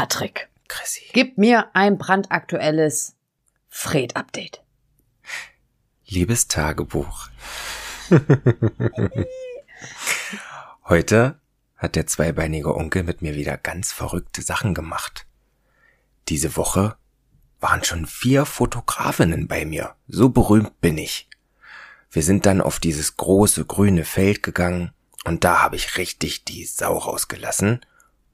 Patrick, Chrissy. gib mir ein brandaktuelles Fred-Update. Liebes Tagebuch. Heute hat der zweibeinige Onkel mit mir wieder ganz verrückte Sachen gemacht. Diese Woche waren schon vier Fotografinnen bei mir. So berühmt bin ich. Wir sind dann auf dieses große grüne Feld gegangen und da habe ich richtig die Sau rausgelassen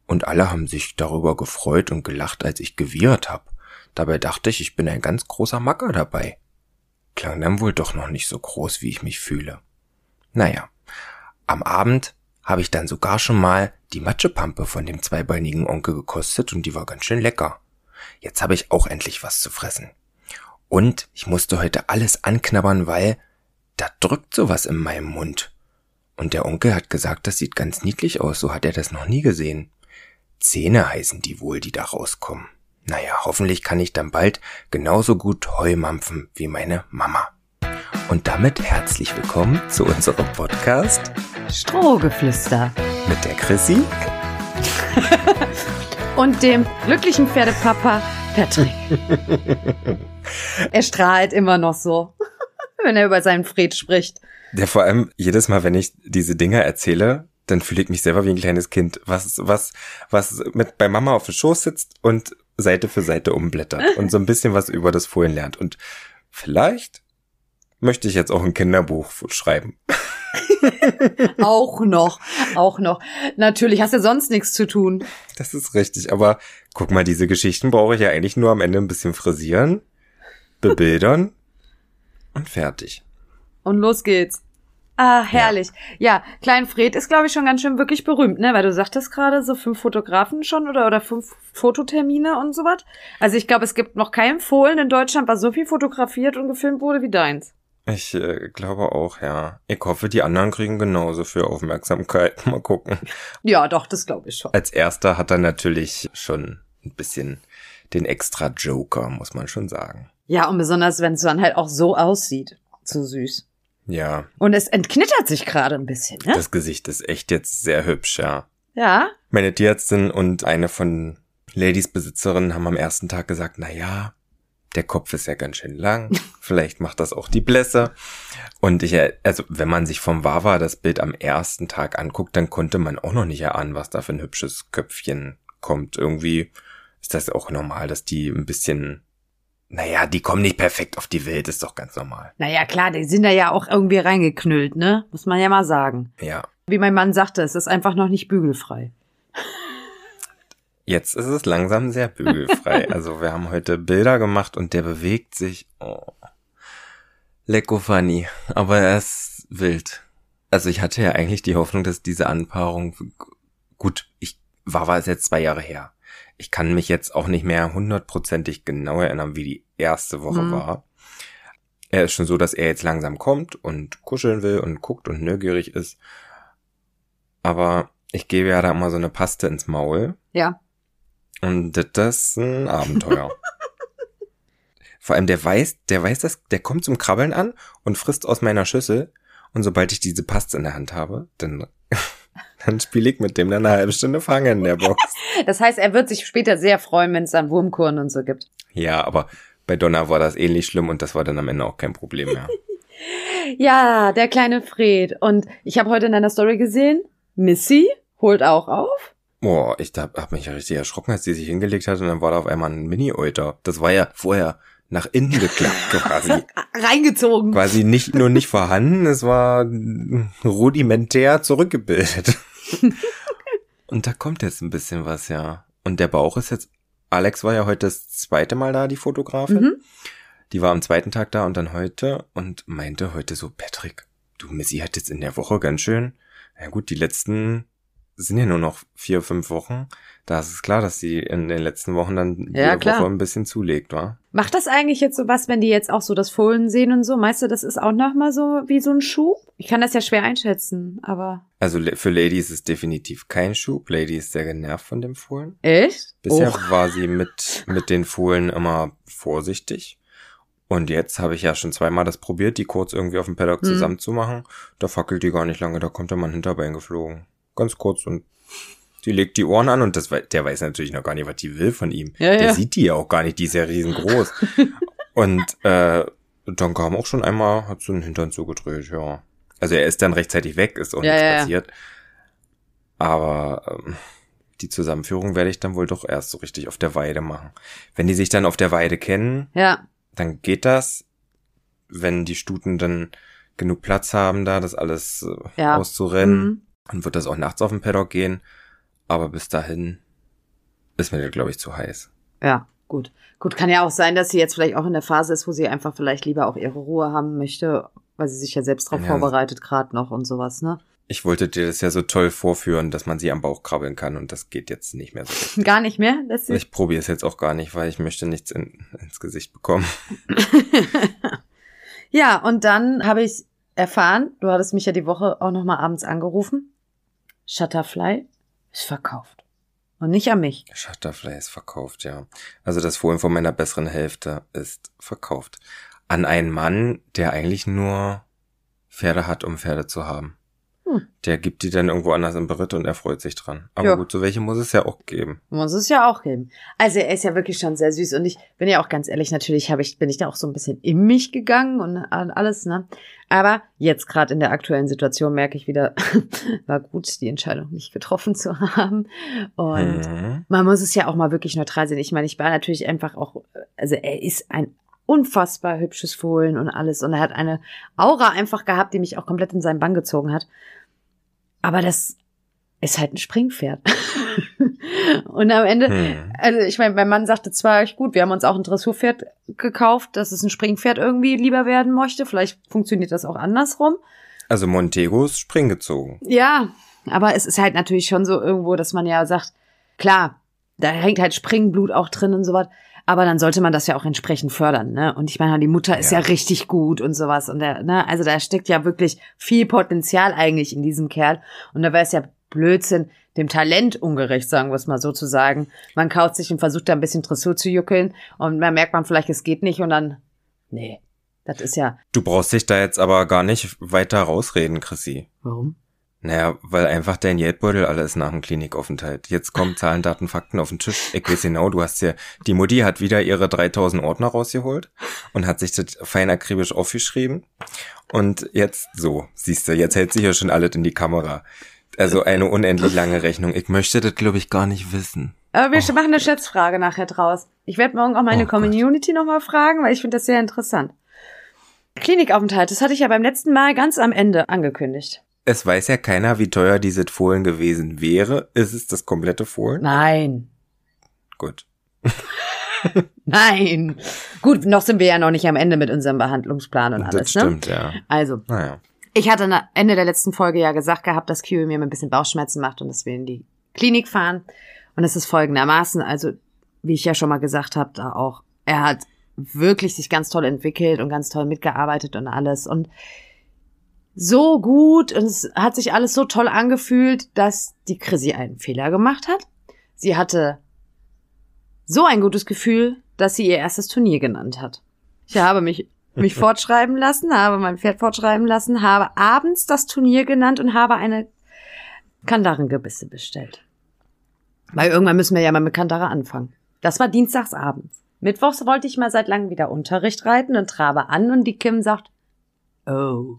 und alle haben sich darüber gefreut und gelacht, als ich gewirrt hab. Dabei dachte ich, ich bin ein ganz großer Macker dabei. Klang dann wohl doch noch nicht so groß, wie ich mich fühle. Naja, am Abend habe ich dann sogar schon mal die Matschepampe von dem zweibeinigen Onkel gekostet und die war ganz schön lecker. Jetzt habe ich auch endlich was zu fressen. Und ich musste heute alles anknabbern, weil da drückt sowas in meinem Mund. Und der Onkel hat gesagt, das sieht ganz niedlich aus, so hat er das noch nie gesehen. Zähne heißen die wohl, die da rauskommen. Naja, hoffentlich kann ich dann bald genauso gut Heu mampfen wie meine Mama. Und damit herzlich willkommen zu unserem Podcast Strohgeflüster. mit der Chrissy. Und dem glücklichen Pferdepapa Patrick. er strahlt immer noch so, wenn er über seinen Fred spricht. Der vor allem jedes Mal, wenn ich diese Dinger erzähle, dann fühle ich mich selber wie ein kleines Kind, was, was, was mit bei Mama auf dem Schoß sitzt und Seite für Seite umblättert und so ein bisschen was über das Fohlen lernt. Und vielleicht möchte ich jetzt auch ein Kinderbuch schreiben. Auch noch, auch noch. Natürlich hast du sonst nichts zu tun. Das ist richtig, aber guck mal, diese Geschichten brauche ich ja eigentlich nur am Ende ein bisschen frisieren, bebildern und fertig. Und los geht's. Ah, herrlich. Ja, Klein Fred ist, glaube ich, schon ganz schön wirklich berühmt, ne? Weil du sagtest gerade so fünf Fotografen schon oder, oder fünf Fototermine und sowas. Also ich glaube, es gibt noch keinen Fohlen in Deutschland, was so viel fotografiert und gefilmt wurde wie deins. Ich äh, glaube auch, ja. Ich hoffe, die anderen kriegen genauso viel Aufmerksamkeit. Mal gucken. Ja, doch, das glaube ich schon. Als erster hat er natürlich schon ein bisschen den extra Joker, muss man schon sagen. Ja, und besonders, wenn es dann halt auch so aussieht. So süß. Ja, Und es entknittert sich gerade ein bisschen, ne? das Gesicht ist echt jetzt sehr hübsch, ja. Ja. Meine Tierärztin und eine von Ladies Besitzerinnen haben am ersten Tag gesagt, na ja, der Kopf ist ja ganz schön lang, vielleicht macht das auch die Blässe. Und ich, er- also wenn man sich vom Wawa das Bild am ersten Tag anguckt, dann konnte man auch noch nicht erahnen, was da für ein hübsches Köpfchen kommt. Irgendwie ist das auch normal, dass die ein bisschen, naja, die kommen nicht perfekt auf die Welt, ist doch ganz normal. Naja, klar, die sind da ja auch irgendwie reingeknüllt, ne? Muss man ja mal sagen. Ja, Wie mein Mann sagte, es ist einfach noch nicht bügelfrei. Jetzt ist es langsam sehr bügelfrei. Also wir haben heute Bilder gemacht und der bewegt sich. Oh. Lecko funny. Aber er ist wild. Also ich hatte ja eigentlich die Hoffnung, dass diese Anpaarung gut, ich war war es jetzt zwei Jahre her. Ich kann mich jetzt auch nicht mehr hundertprozentig genau erinnern, wie die erste Woche Mhm. war. Er ist schon so, dass er jetzt langsam kommt und kuscheln will und guckt und neugierig ist. Aber ich gebe ja da immer so eine Paste ins Maul. Ja. Und das ist ein Abenteuer. Vor allem der weiß, der weiß das, der kommt zum Krabbeln an und frisst aus meiner Schüssel. Und sobald ich diese Paste in der Hand habe, dann, dann spiele ich mit dem dann eine halbe Stunde Fangen in der Box. Das heißt, er wird sich später sehr freuen, wenn es dann Wurmkuren und so gibt. Ja, aber bei Donna war das ähnlich schlimm und das war dann am Ende auch kein Problem mehr. Ja, der kleine Fred. Und ich habe heute in deiner Story gesehen, Missy holt auch auf. Boah, ich hab, hab mich ja richtig erschrocken, als die sich hingelegt hat und dann war da auf einmal ein Mini-Euter. Das war ja vorher nach innen geklappt quasi. Reingezogen. quasi nicht nur nicht vorhanden, es war rudimentär zurückgebildet. Und da kommt jetzt ein bisschen was, ja. Und der Bauch ist jetzt, Alex war ja heute das zweite Mal da, die Fotografin. Mhm. Die war am zweiten Tag da und dann heute und meinte heute so, Patrick, du Missy hat jetzt in der Woche ganz schön, na gut, die letzten sind ja nur noch vier, fünf Wochen. Da ist es klar, dass sie in den letzten Wochen dann Ja, jede klar. Woche ein bisschen zulegt, wa? Macht das eigentlich jetzt so was, wenn die jetzt auch so das Fohlen sehen und so? Meinst du, das ist auch noch mal so wie so ein Schub? Ich kann das ja schwer einschätzen, aber Also für Lady ist es definitiv kein Schub. Lady ist sehr genervt von dem Fohlen. echt? Bisher Och. war sie mit, mit den Fohlen immer vorsichtig. Und jetzt habe ich ja schon zweimal das probiert, die kurz irgendwie auf dem Paddock Hm. zusammenzumachen. Da fackelt die gar nicht lange, da kommt der Mann Hinterbein geflogen. Ganz kurz und Die legt die Ohren an und das, der weiß natürlich noch gar nicht, was die will von ihm. Ja, der ja. sieht die ja auch gar nicht, die ist ja riesengroß. und äh, dann kam auch schon einmal, hat so einen Hintern zugedreht, ja. Also er ist dann rechtzeitig weg, ist auch Ja, nichts passiert. Aber ähm, die Zusammenführung werde ich dann wohl doch erst so richtig auf der Weide machen. Wenn die sich dann auf der Weide kennen, Ja, dann geht das. Wenn die Stuten dann genug Platz haben, da das alles äh, Ja. auszurennen, Mhm. Dann wird das auch nachts auf dem Paddock gehen. Aber bis dahin ist mir das, glaube ich, zu heiß. ja, gut. Gut, kann ja auch sein, dass sie jetzt vielleicht auch in der Phase ist, wo sie einfach vielleicht lieber auch ihre Ruhe haben möchte, weil sie sich ja selbst darauf Ja. vorbereitet gerade noch und sowas, ne? Ich wollte dir das ja so toll vorführen, dass man sie am Bauch krabbeln kann und das geht jetzt nicht mehr so. Gar nicht mehr? Sich Ich probiere es jetzt auch gar nicht, weil ich möchte nichts in, ins Gesicht bekommen. Ja, und dann habe ich erfahren, du hattest mich ja die Woche auch noch mal abends angerufen. Shutterfly ist verkauft. Und nicht an mich. Shutterfly ist verkauft, ja. Also das Fohlen von meiner besseren Hälfte ist verkauft. An einen Mann, der eigentlich nur Pferde hat, um Pferde zu haben. Hm. Der gibt die dann irgendwo anders im Beritt und er freut sich dran. Aber Ja. gut, so welche muss es ja auch geben. Muss es ja auch geben. Also er ist ja wirklich schon sehr süß und ich bin ja auch ganz ehrlich, natürlich habe ich bin ich da auch so ein bisschen in mich gegangen und an alles, ne? Aber jetzt gerade in der aktuellen Situation merke ich wieder, war gut, die Entscheidung nicht getroffen zu haben und Mhm. man muss es ja auch mal wirklich neutral sehen. Ich meine, ich war natürlich einfach auch, also er ist ein unfassbar hübsches Fohlen und alles und er hat eine Aura einfach gehabt, die mich auch komplett in seinen Bann gezogen hat. Aber das ist halt ein Springpferd. und am Ende, Hm. also ich meine, mein Mann sagte zwar gut, wir haben uns auch ein Dressurpferd gekauft, dass es ein Springpferd irgendwie lieber werden möchte. Vielleicht funktioniert das auch andersrum. Also Montego ist Spring gezogen. Ja, aber es ist halt natürlich schon so irgendwo, dass man ja sagt, klar, da hängt halt Springblut auch drin und sowas. Aber dann sollte man das ja auch entsprechend fördern, ne? Und ich meine, die Mutter ist ja, Ja. richtig gut und sowas. Und der, ne, also da steckt ja wirklich viel Potenzial eigentlich in diesem Kerl. Und da wäre es ja Blödsinn, dem Talent ungerecht, sagen wir es mal so zu sagen. Man kaut sich und versucht da ein bisschen Dressur zu juckeln und dann merkt man vielleicht, es geht nicht und dann, nee, das ist ja, Du brauchst dich da jetzt aber gar nicht weiter rausreden, Chrissy. warum? Naja, weil einfach dein Geldbeutel alles nach dem Klinikaufenthalt. Jetzt kommen Zahlen, Daten, Fakten auf den Tisch. Ich weiß genau, du hast ja, die Mutti hat wieder ihre 3000 Ordner rausgeholt und hat sich das fein akribisch aufgeschrieben. Und jetzt so, siehst du, jetzt hält sich ja schon alles in die Kamera. Also eine unendlich lange Rechnung. Ich möchte das, glaube ich, gar nicht wissen. Aber wir machen eine Schätzfrage nachher draus. Ich werde morgen auch meine Oh. Community nochmal fragen, weil ich finde das sehr interessant. Klinikaufenthalt, das hatte ich ja beim letzten Mal ganz am Ende angekündigt. Es weiß ja keiner, wie teuer dieses Fohlen gewesen wäre. Ist es das komplette Fohlen? Nein. Gut. Nein. Gut, noch sind wir ja noch nicht am Ende mit unserem Behandlungsplan und alles, das ne? stimmt, ja. Also, Naja. ich hatte am Ende der letzten Folge ja gesagt gehabt, dass Kiwi mir ein bisschen Bauchschmerzen macht und dass wir in die Klinik fahren. Und es ist folgendermaßen, also wie ich ja schon mal gesagt habe, da auch, er hat wirklich sich ganz toll entwickelt und ganz toll mitgearbeitet und alles und so gut und es hat sich alles so toll angefühlt, dass die Chrissy einen Fehler gemacht hat. Sie hatte so ein gutes Gefühl, dass sie ihr erstes Turnier genannt hat. Ich habe mich mich fortschreiben lassen, habe mein Pferd fortschreiben lassen, habe abends das Turnier genannt und habe eine Kandarengebisse bestellt. Weil irgendwann müssen wir ja mal mit Kandare anfangen. Das war dienstags abends. Mittwochs wollte ich mal seit langem wieder Unterricht reiten und trabe an und die Kim sagt, oh,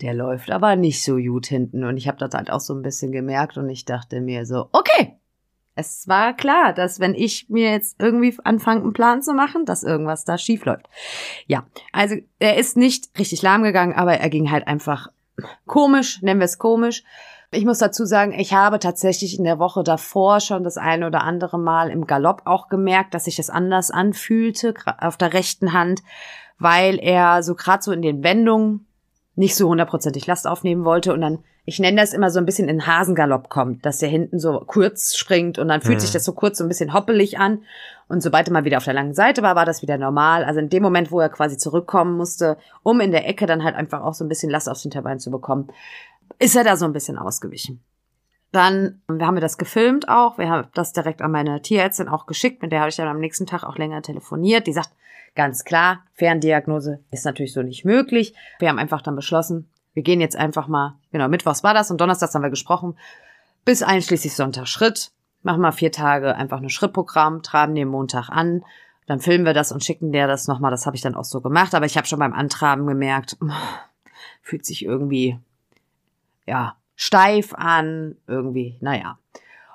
der läuft aber nicht so gut hinten. Und ich habe das halt auch so ein bisschen gemerkt und ich dachte mir so, okay, es war klar, dass wenn ich mir jetzt irgendwie anfange, einen Plan zu machen, dass irgendwas da schief läuft. Ja, also er ist nicht richtig lahm gegangen, aber er ging halt einfach komisch, nennen wir es komisch. Ich muss dazu sagen, ich habe tatsächlich in der Woche davor schon das eine oder andere Mal im Galopp auch gemerkt, dass sich das anders anfühlte, auf der rechten Hand, weil er so gerade so in den Wendungen nicht so hundertprozentig Last aufnehmen wollte und dann, ich nenne das immer so ein bisschen in Hasengalopp kommt, dass der hinten so kurz springt und dann fühlt Mhm. sich das so kurz so ein bisschen hoppelig an und sobald er mal wieder auf der langen Seite war, war das wieder normal. Also in dem Moment, wo er quasi zurückkommen musste, um in der Ecke dann halt einfach auch so ein bisschen Last aufs Hinterbein zu bekommen, ist er da so ein bisschen ausgewichen. Dann wir haben wir das gefilmt auch. Wir haben das direkt an meine Tierärztin auch geschickt. Mit der habe ich dann am nächsten Tag auch länger telefoniert. Die sagt ganz klar, Ferndiagnose ist natürlich so nicht möglich. Wir haben einfach dann beschlossen, wir gehen jetzt einfach mal, genau, Mittwochs war das und Donnerstags haben wir gesprochen. bis einschließlich Sonntag Schritt. Machen wir vier Tage einfach nur Schrittprogramm, traben den Montag an, dann filmen wir das und schicken der das nochmal. Das habe ich dann auch so gemacht. Aber ich habe schon beim Antraben gemerkt, fühlt sich irgendwie, ja, steif an, irgendwie, naja.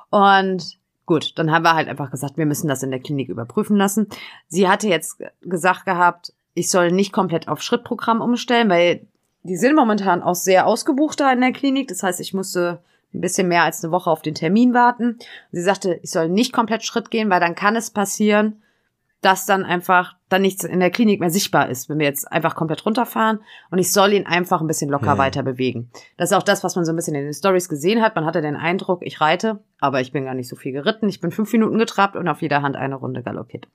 Und gut, dann haben wir halt einfach gesagt, wir müssen das in der Klinik überprüfen lassen. Sie hatte jetzt gesagt gehabt, ich soll nicht komplett auf Schrittprogramm umstellen, weil die sind momentan auch sehr ausgebucht da in der Klinik. Das heißt, ich musste ein bisschen mehr als eine Woche auf den Termin warten. Sie sagte, ich soll nicht komplett Schritt gehen, weil dann kann es passieren, dass dann einfach dann nichts in der Klinik mehr sichtbar ist, wenn wir jetzt einfach komplett runterfahren und ich soll ihn einfach ein bisschen locker hm. weiter bewegen. Das ist auch das, was man so ein bisschen in den Stories gesehen hat. Man hatte den Eindruck, ich reite, aber ich bin gar nicht so viel geritten. Ich bin fünf Minuten getrabt und auf jeder Hand eine Runde galoppiert.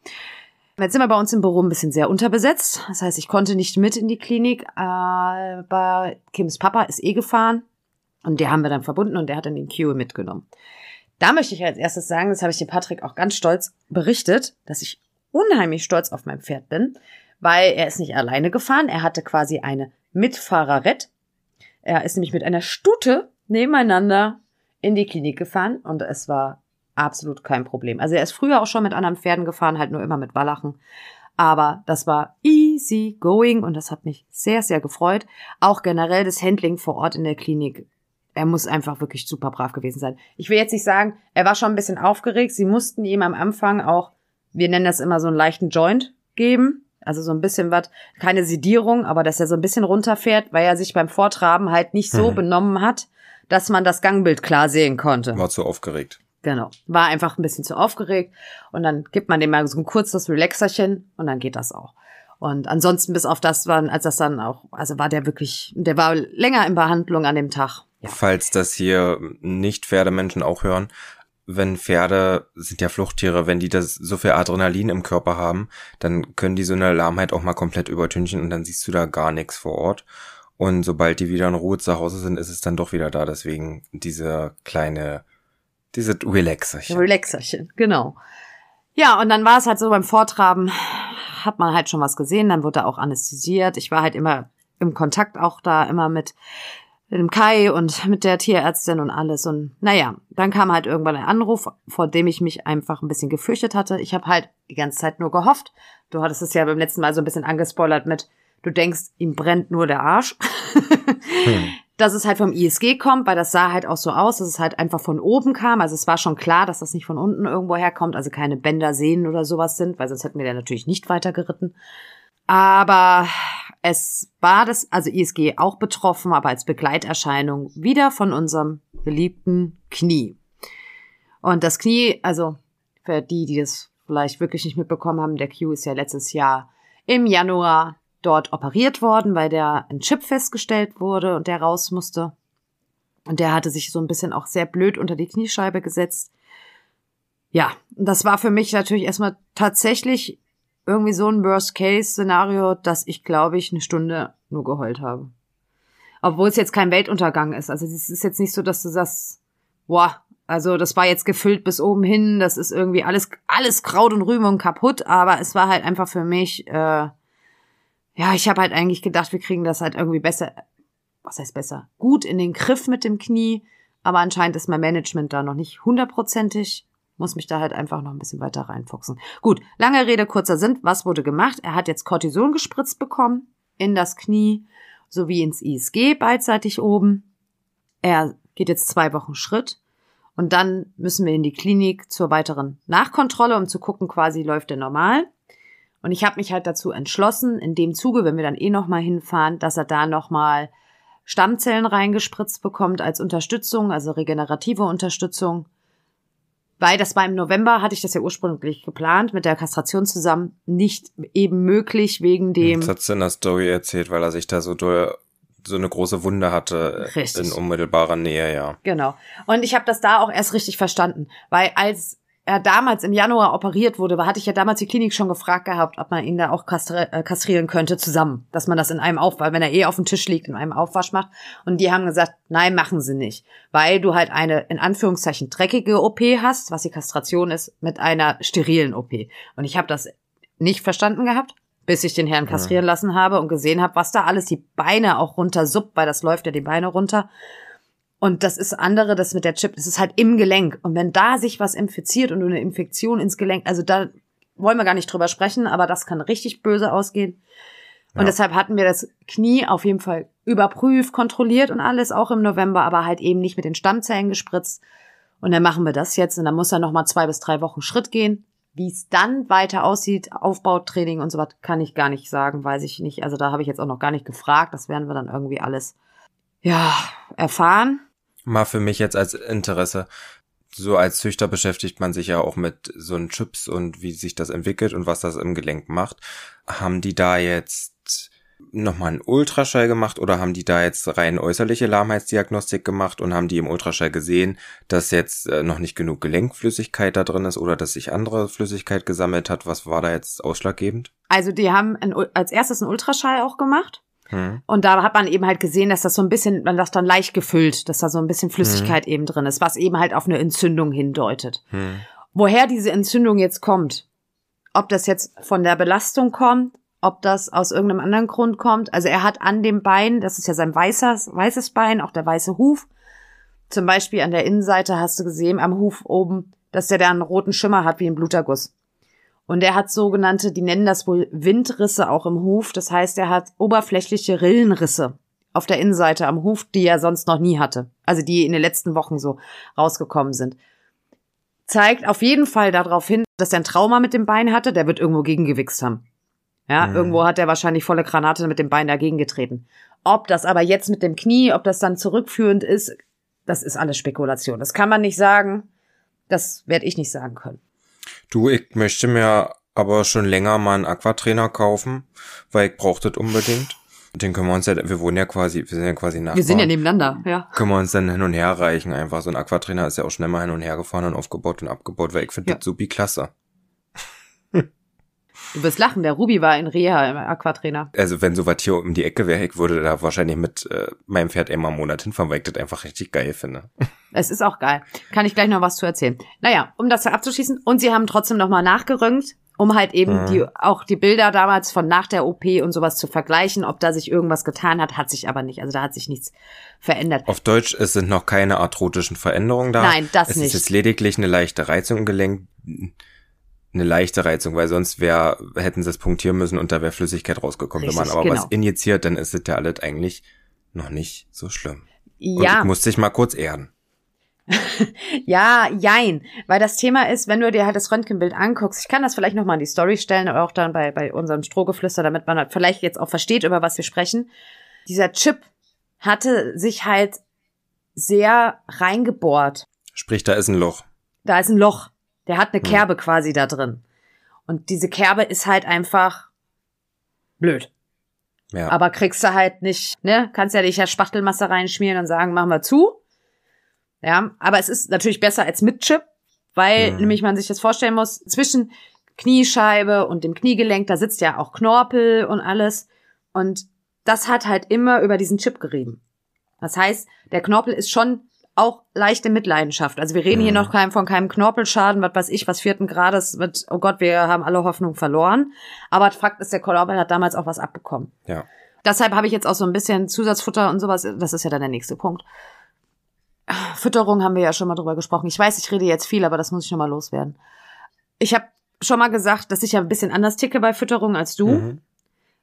Jetzt sind wir bei uns im Büro ein bisschen sehr unterbesetzt. Das heißt, ich konnte nicht mit in die Klinik, aber Kims Papa ist eh gefahren und der haben wir dann verbunden und der hat dann den Q mitgenommen. Da möchte ich als erstes sagen, das habe ich dem Patrick auch ganz stolz berichtet, dass ich unheimlich stolz auf mein Pferd bin, weil er ist nicht alleine gefahren. Er hatte quasi eine Mitfahrerett. Er ist nämlich mit einer Stute nebeneinander in die Klinik gefahren und es war absolut kein Problem. Also er ist früher auch schon mit anderen Pferden gefahren, halt nur immer mit Wallachen. Aber das war easy going und das hat mich sehr, sehr gefreut. Auch generell das Handling vor Ort in der Klinik. Er muss einfach wirklich super brav gewesen sein. Ich will jetzt nicht sagen, er war schon ein bisschen aufgeregt. Sie mussten ihm am Anfang auch wir nennen das immer so einen leichten Joint geben. Also so ein bisschen was, keine Sedierung, aber dass er so ein bisschen runterfährt, weil er sich beim Vortraben halt nicht so mhm. benommen hat, dass man das Gangbild klar sehen konnte. War zu aufgeregt. Genau. War einfach ein bisschen zu aufgeregt. Und dann gibt man dem mal so ein kurzes Relaxerchen und dann geht das auch. Und ansonsten bis auf das waren, als das dann auch, also war der wirklich, der war länger in Behandlung an dem Tag. Ja. Falls das hier nicht Pferdemenschen auch hören, wenn Pferde sind ja Fluchttiere, wenn die das so viel Adrenalin im Körper haben, dann können die so eine Lahmheit auch mal komplett übertünchen und dann siehst du da gar nichts vor Ort. Und sobald die wieder in Ruhe zu Hause sind, ist es dann doch wieder da. Deswegen diese kleine, diese Relaxerchen. Relaxerchen, genau. Ja, und dann war es halt so beim Vortraben, hat man halt schon was gesehen, dann wurde er auch anästhesiert. Ich war halt immer im Kontakt auch da immer mit mit dem Kai und mit der Tierärztin und alles. Und naja, dann kam halt irgendwann ein Anruf, vor dem ich mich einfach ein bisschen gefürchtet hatte. Ich habe halt die ganze Zeit nur gehofft. Du hattest es ja beim letzten Mal so ein bisschen angespoilert mit, du denkst, ihm brennt nur der Arsch. hm. Dass es halt vom ISG kommt, weil das sah halt auch so aus, dass es halt einfach von oben kam. Also es war schon klar, dass das nicht von unten irgendwo herkommt, also keine Bänder, Sehnen oder sowas sind, weil sonst hätten wir ja natürlich nicht weiter geritten. Aber es war das, also ISG auch betroffen, aber als Begleiterscheinung wieder von unserem beliebten Knie. Und das Knie, also für die, die das vielleicht wirklich nicht mitbekommen haben, der Q ist ja letztes Jahr im Januar dort operiert worden, weil der ein Chip festgestellt wurde und der raus musste. Und der hatte sich so ein bisschen auch sehr blöd unter die Kniescheibe gesetzt. Ja, das war für mich natürlich erstmal tatsächlich irgendwie so ein Worst-Case-Szenario, dass ich, glaube ich, eine Stunde nur geheult habe. Obwohl es jetzt kein Weltuntergang ist. Also es ist jetzt nicht so, dass du sagst, boah, also das war jetzt gefüllt bis oben hin, das ist irgendwie alles, alles Kraut und Rüben kaputt, aber es war halt einfach für mich, äh, ja, ich habe halt eigentlich gedacht, wir kriegen das halt irgendwie besser, was heißt besser, gut in den Griff mit dem Knie, aber anscheinend ist mein Management da noch nicht hundertprozentig muss mich da halt einfach noch ein bisschen weiter reinfuchsen. Gut, lange Rede, kurzer Sinn. Was wurde gemacht? Er hat jetzt Cortison gespritzt bekommen in das Knie sowie ins ISG beidseitig oben. Er geht jetzt zwei Wochen Schritt und dann müssen wir in die Klinik zur weiteren Nachkontrolle, um zu gucken, quasi läuft er normal. Und ich habe mich halt dazu entschlossen, in dem Zuge, wenn wir dann eh nochmal hinfahren, dass er da nochmal Stammzellen reingespritzt bekommt als Unterstützung, also regenerative Unterstützung weil das war im November, hatte ich das ja ursprünglich geplant, mit der Kastration zusammen, nicht eben möglich wegen dem. Das hat in der Story erzählt, weil er sich da so durch, so eine große Wunde hatte richtig. in unmittelbarer Nähe, ja. Genau. Und ich habe das da auch erst richtig verstanden, weil als er damals im Januar operiert wurde, hatte ich ja damals die Klinik schon gefragt gehabt, ob man ihn da auch kastri äh, kastrieren könnte zusammen, dass man das in einem Aufwasch, wenn er eh auf dem Tisch liegt, in einem Aufwasch macht. Und die haben gesagt, nein, machen sie nicht, weil du halt eine in Anführungszeichen dreckige OP hast, was die Kastration ist, mit einer sterilen OP. Und ich habe das nicht verstanden gehabt, bis ich den Herrn kastrieren lassen habe und gesehen habe, was da alles die Beine auch runter suppt, weil das läuft ja die Beine runter. Und das ist andere, das mit der Chip, das ist halt im Gelenk. Und wenn da sich was infiziert und eine Infektion ins Gelenk, also da wollen wir gar nicht drüber sprechen, aber das kann richtig böse ausgehen. Und Ja. deshalb hatten wir das Knie auf jeden Fall überprüft, kontrolliert und alles, auch im November, aber halt eben nicht mit den Stammzellen gespritzt. Und dann machen wir das jetzt und dann muss er noch mal zwei bis drei Wochen Schritt gehen. Wie es dann weiter aussieht, Aufbautraining und so was, kann ich gar nicht sagen, weiß ich nicht. Also da habe ich jetzt auch noch gar nicht gefragt. Das werden wir dann irgendwie alles, ja, erfahren. Mal für mich jetzt als Interesse. So als Züchter beschäftigt man sich ja auch mit so einen Chips und wie sich das entwickelt und was das im Gelenk macht. Haben die da jetzt nochmal einen Ultraschall gemacht oder haben die da jetzt rein äußerliche Lahmheitsdiagnostik gemacht und haben die im Ultraschall gesehen, dass jetzt äh, noch nicht genug Gelenkflüssigkeit da drin ist oder dass sich andere Flüssigkeit gesammelt hat? Was war da jetzt ausschlaggebend? Also die haben ein, als erstes einen Ultraschall auch gemacht. Hm. Und da hat man eben halt gesehen, dass das so ein bisschen, man das dann leicht gefüllt, dass da so ein bisschen Flüssigkeit eben drin ist, was eben halt auf eine Entzündung hindeutet. Hm. Woher diese Entzündung jetzt kommt, ob das jetzt von der Belastung kommt, ob das aus irgendeinem anderen Grund kommt. Also er hat an dem Bein, das ist ja sein weißes, weißes Bein, auch der weiße Huf. Zum Beispiel an der Innenseite hast du gesehen, am Huf oben, dass der da einen roten Schimmer hat wie ein Bluterguss. Und er hat sogenannte, die nennen das wohl Windrisse auch im Huf. Das heißt, er hat oberflächliche Rillenrisse auf der Innenseite am Huf, die er sonst noch nie hatte. Also die in den letzten Wochen so rausgekommen sind. Zeigt auf jeden Fall darauf hin, dass er ein Trauma mit dem Bein hatte. Der wird irgendwo gegengewichst haben. Ja, Mhm. irgendwo hat er wahrscheinlich volle Granate mit dem Bein dagegen getreten. Ob das aber jetzt mit dem Knie, ob das dann zurückführend ist, das ist alles Spekulation. Das kann man nicht sagen. Das werde ich nicht sagen können. Du, ich möchte mir aber schon länger mal einen Aquatrainer kaufen, weil ich brauche das unbedingt. Den können wir uns ja, wir wohnen ja quasi, wir sind ja quasi Nachbarn. Wir sind ja nebeneinander, ja. Können wir uns dann hin und her reichen einfach. So ein Aquatrainer ist ja auch schnell mal hin und her gefahren und aufgebaut und abgebaut, weil ich finde Ja. das supi klasse. Du wirst lachen, der Ruby war in Reha im Aquatrainer. Also wenn sowas hier um die Ecke wäre, ich würde da wahrscheinlich mit äh, meinem Pferd einmal im Monat hinfahren, weil ich das einfach richtig geil finde. Es ist auch geil. Kann ich gleich noch was zu erzählen. Naja, um das abzuschließen. Und sie haben trotzdem nochmal nachgerönt, um halt eben Mhm. die, auch die Bilder damals von nach der OP und sowas zu vergleichen. Ob da sich irgendwas getan hat, hat sich aber nicht. Also da hat sich nichts verändert. Auf Deutsch, es sind noch keine arthrotischen Veränderungen da. Nein, das es nicht. ist jetzt lediglich eine leichte Reizung im Gelenk. Eine leichte Reizung, weil sonst wär, hätten sie es punktieren müssen und da wäre Flüssigkeit rausgekommen. Wenn man Richtig, aber genau. was injiziert, dann ist es ja alles eigentlich noch nicht so schlimm. Und Ja. ich musste dich mal kurz erden. Ja, jein. Weil das Thema ist, wenn du dir halt das Röntgenbild anguckst, ich kann das vielleicht nochmal in die Story stellen, aber auch dann bei, bei unserem Strohgeflüster, damit man halt vielleicht jetzt auch versteht, über was wir sprechen. Dieser Chip hatte sich halt sehr reingebohrt. Sprich, da ist ein Loch. Da ist ein Loch. Der hat eine Hm. Kerbe quasi da drin. Und diese Kerbe ist halt einfach blöd. Ja. Aber kriegst du halt nicht, ne? Kannst ja dich ja Spachtelmasse reinschmieren und sagen, machen wir zu. Ja, aber es ist natürlich besser als mit Chip, weil Mhm. nämlich man sich das vorstellen muss, zwischen Kniescheibe und dem Kniegelenk, da sitzt ja auch Knorpel und alles. Und das hat halt immer über diesen Chip gerieben. Das heißt, der Knorpel ist schon auch leichte Mitleidenschaft. Also wir reden hier Mhm. noch kein, von keinem Knorpelschaden, was weiß ich, was vierten Grades wird, oh Gott, wir haben alle Hoffnung verloren. Aber Fakt ist, der Knorpel hat damals auch was abbekommen. ja. Deshalb habe ich jetzt auch so ein bisschen Zusatzfutter und sowas. Das ist ja dann der nächste Punkt. Fütterung haben wir ja schon mal drüber gesprochen. Ich weiß, ich rede jetzt viel, aber das muss ich noch mal loswerden. Ich habe schon mal gesagt, dass ich ja ein bisschen anders ticke bei Fütterung als du, Mhm.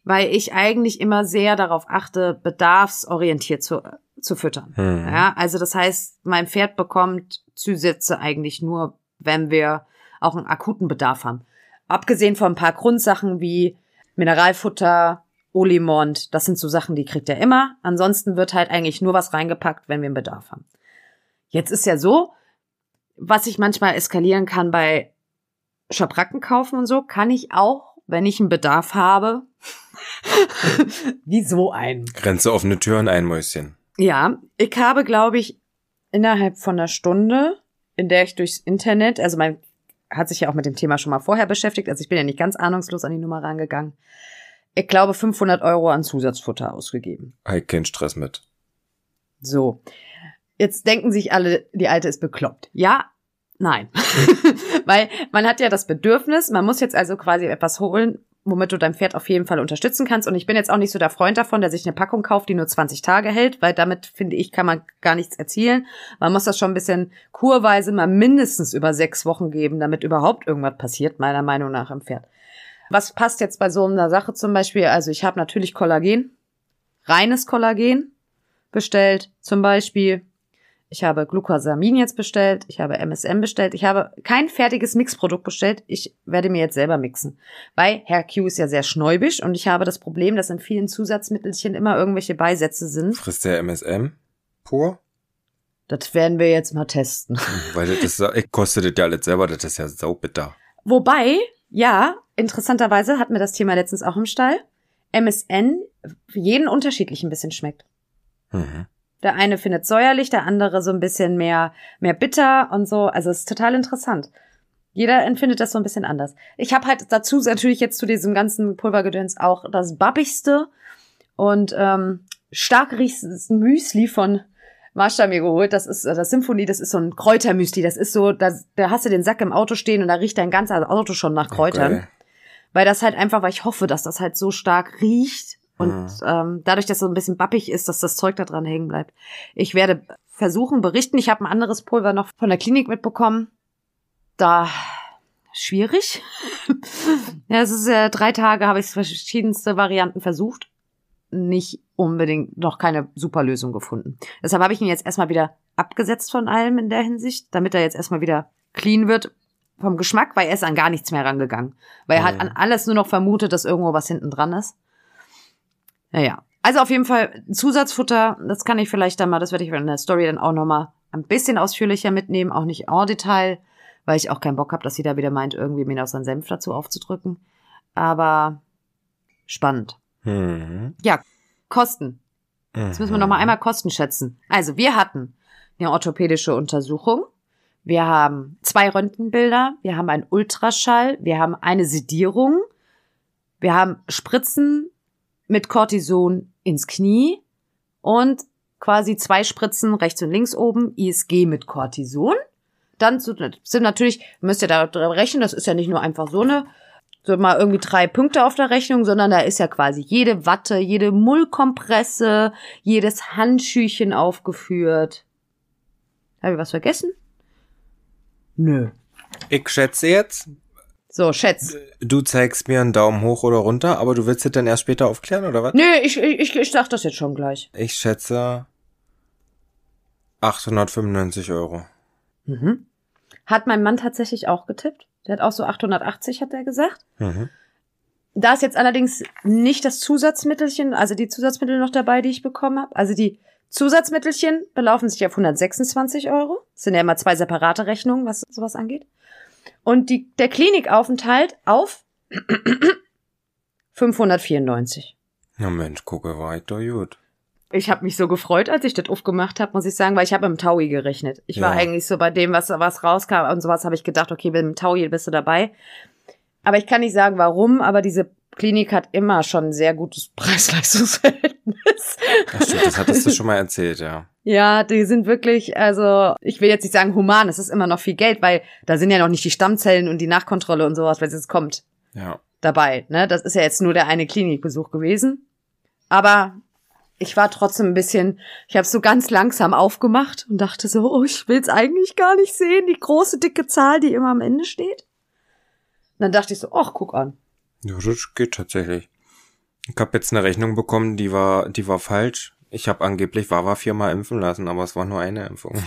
weil ich eigentlich immer sehr darauf achte, bedarfsorientiert zu, zu füttern. Mhm. Ja, also das heißt, mein Pferd bekommt Zusätze eigentlich nur, wenn wir auch einen akuten Bedarf haben. Abgesehen von ein paar Grundsachen wie Mineralfutter, Olimont, das sind so Sachen, die kriegt er immer. Ansonsten wird halt eigentlich nur was reingepackt, wenn wir einen Bedarf haben. Jetzt ist ja so, was ich manchmal eskalieren kann bei Schabracken kaufen und so, kann ich auch, wenn ich einen Bedarf habe, wie so ein. Grenze offene Tür und ein Mäuschen. Ja, ich habe, glaube ich, innerhalb von einer Stunde, in der ich durchs Internet, also man hat sich ja auch mit dem Thema schon mal vorher beschäftigt, also ich bin ja nicht ganz ahnungslos an die Nummer rangegangen. Ich glaube, 500 Euro an Zusatzfutter ausgegeben. Halt keinen Stress mit. So. Jetzt denken sich alle, die Alte ist bekloppt. Ja, nein. Weil man hat ja das Bedürfnis, man muss jetzt also quasi etwas holen, womit du dein Pferd auf jeden Fall unterstützen kannst. Und ich bin jetzt auch nicht so der Freund davon, der sich eine Packung kauft, die nur 20 Tage hält, weil damit, finde ich, kann man gar nichts erzielen. Man muss das schon ein bisschen kurweise mal mindestens über sechs Wochen geben, damit überhaupt irgendwas passiert, meiner Meinung nach im Pferd. Was passt jetzt bei so einer Sache zum Beispiel? Also ich habe natürlich Kollagen, reines Kollagen bestellt, zum Beispiel ich habe Glucosamin jetzt bestellt, ich habe MSM bestellt, ich habe kein fertiges Mixprodukt bestellt, ich werde mir jetzt selber mixen. Weil Herr Q ist ja sehr schnäubisch und ich habe das Problem, dass in vielen Zusatzmittelchen immer irgendwelche Beisätze sind. Frisst der MSM pur? Das werden wir jetzt mal testen. Weil das, das kostet das ja alles selber, das ist ja saubitter. Wobei, ja, interessanterweise hat mir das Thema letztens auch im Stall, MSN für jeden unterschiedlich ein bisschen schmeckt. Mhm. Der eine findet säuerlich, der andere so ein bisschen mehr, mehr bitter und so. Also es ist total interessant. Jeder empfindet das so ein bisschen anders. Ich habe halt dazu natürlich jetzt zu diesem ganzen Pulvergedöns auch das babbigste und ähm, stark riechende Müsli von Marsha mir geholt. Das ist äh, das Symphonie, das ist so ein Kräutermüsli. Das ist so, da, da hast du den Sack im Auto stehen und da riecht dein ganzes Auto schon nach Kräutern. Okay. Weil das halt einfach, weil ich hoffe, dass das halt so stark riecht und mhm. ähm, dadurch, dass es so ein bisschen bappig ist, dass das Zeug da dran hängen bleibt. Ich werde versuchen, berichten. Ich habe ein anderes Pulver noch von der Klinik mitbekommen. Da schwierig. ja, es ist ja drei Tage, habe ich verschiedenste Varianten versucht. Nicht unbedingt noch keine super Lösung gefunden. Deshalb habe ich ihn jetzt erstmal wieder abgesetzt von allem in der Hinsicht, damit er jetzt erstmal wieder clean wird vom Geschmack, weil er ist an gar nichts mehr rangegangen. Weil er mhm. hat an alles nur noch vermutet, dass irgendwo was hinten dran ist. Naja. Also auf jeden Fall Zusatzfutter, das kann ich vielleicht dann mal, das werde ich in der Story dann auch nochmal ein bisschen ausführlicher mitnehmen, auch nicht en Detail, weil ich auch keinen Bock habe, dass jeder wieder meint, irgendwie mir noch seinen Senf dazu aufzudrücken. Aber spannend. Mhm. Ja, Kosten. Jetzt müssen wir nochmal mhm. einmal Kosten schätzen. Also wir hatten eine orthopädische Untersuchung. Wir haben zwei Röntgenbilder, wir haben einen Ultraschall, wir haben eine Sedierung, wir haben Spritzen mit Cortison ins Knie und quasi zwei Spritzen rechts und links oben, ISG mit Cortison. Dann sind natürlich, müsst ihr da rechnen, das ist ja nicht nur einfach so eine, so mal irgendwie drei Punkte auf der Rechnung, sondern da ist ja quasi jede Watte, jede Mullkompresse, jedes Handschüchen aufgeführt. Habe ich was vergessen? Nö. Ich schätze jetzt, so, schätz. Du zeigst mir einen Daumen hoch oder runter, aber du willst es dann erst später aufklären, oder was? Nö, ich, ich, ich sag das jetzt schon gleich. Ich schätze 895 Euro. Mhm. Hat mein Mann tatsächlich auch getippt. Der hat auch so 880, hat er gesagt. Mhm. Da ist jetzt allerdings nicht das Zusatzmittelchen, also die Zusatzmittel noch dabei, die ich bekommen habe. Also die Zusatzmittelchen belaufen sich auf 126 Euro. Das sind ja immer zwei separate Rechnungen, was sowas angeht. Und die, der Klinikaufenthalt auf 594. Na Mensch, gucke, war ich doch gut. Ich habe mich so gefreut, als ich das aufgemacht habe, muss ich sagen, weil ich habe im Taui gerechnet. Ich ja. war eigentlich so bei dem, was, was rauskam und sowas, habe ich gedacht, okay, mit dem Taui bist du dabei. Aber ich kann nicht sagen, warum, aber diese Klinik hat immer schon ein sehr gutes Preis-Leistungs-Verhältnis. Das, stimmt, das hattest du schon mal erzählt, ja. Ja, die sind wirklich, also ich will jetzt nicht sagen human, es ist immer noch viel Geld, weil da sind ja noch nicht die Stammzellen und die Nachkontrolle und sowas, wenn es kommt. Ja. Dabei, ne? Das ist ja jetzt nur der eine Klinikbesuch gewesen. Aber ich war trotzdem ein bisschen, ich habe so ganz langsam aufgemacht und dachte so, oh, ich will's eigentlich gar nicht sehen, die große dicke Zahl, die immer am Ende steht. Und dann dachte ich so, ach, guck an. Ja, das geht tatsächlich. Ich habe jetzt eine Rechnung bekommen, die war, die war falsch. Ich habe angeblich Wawa viermal impfen lassen, aber es war nur eine Impfung.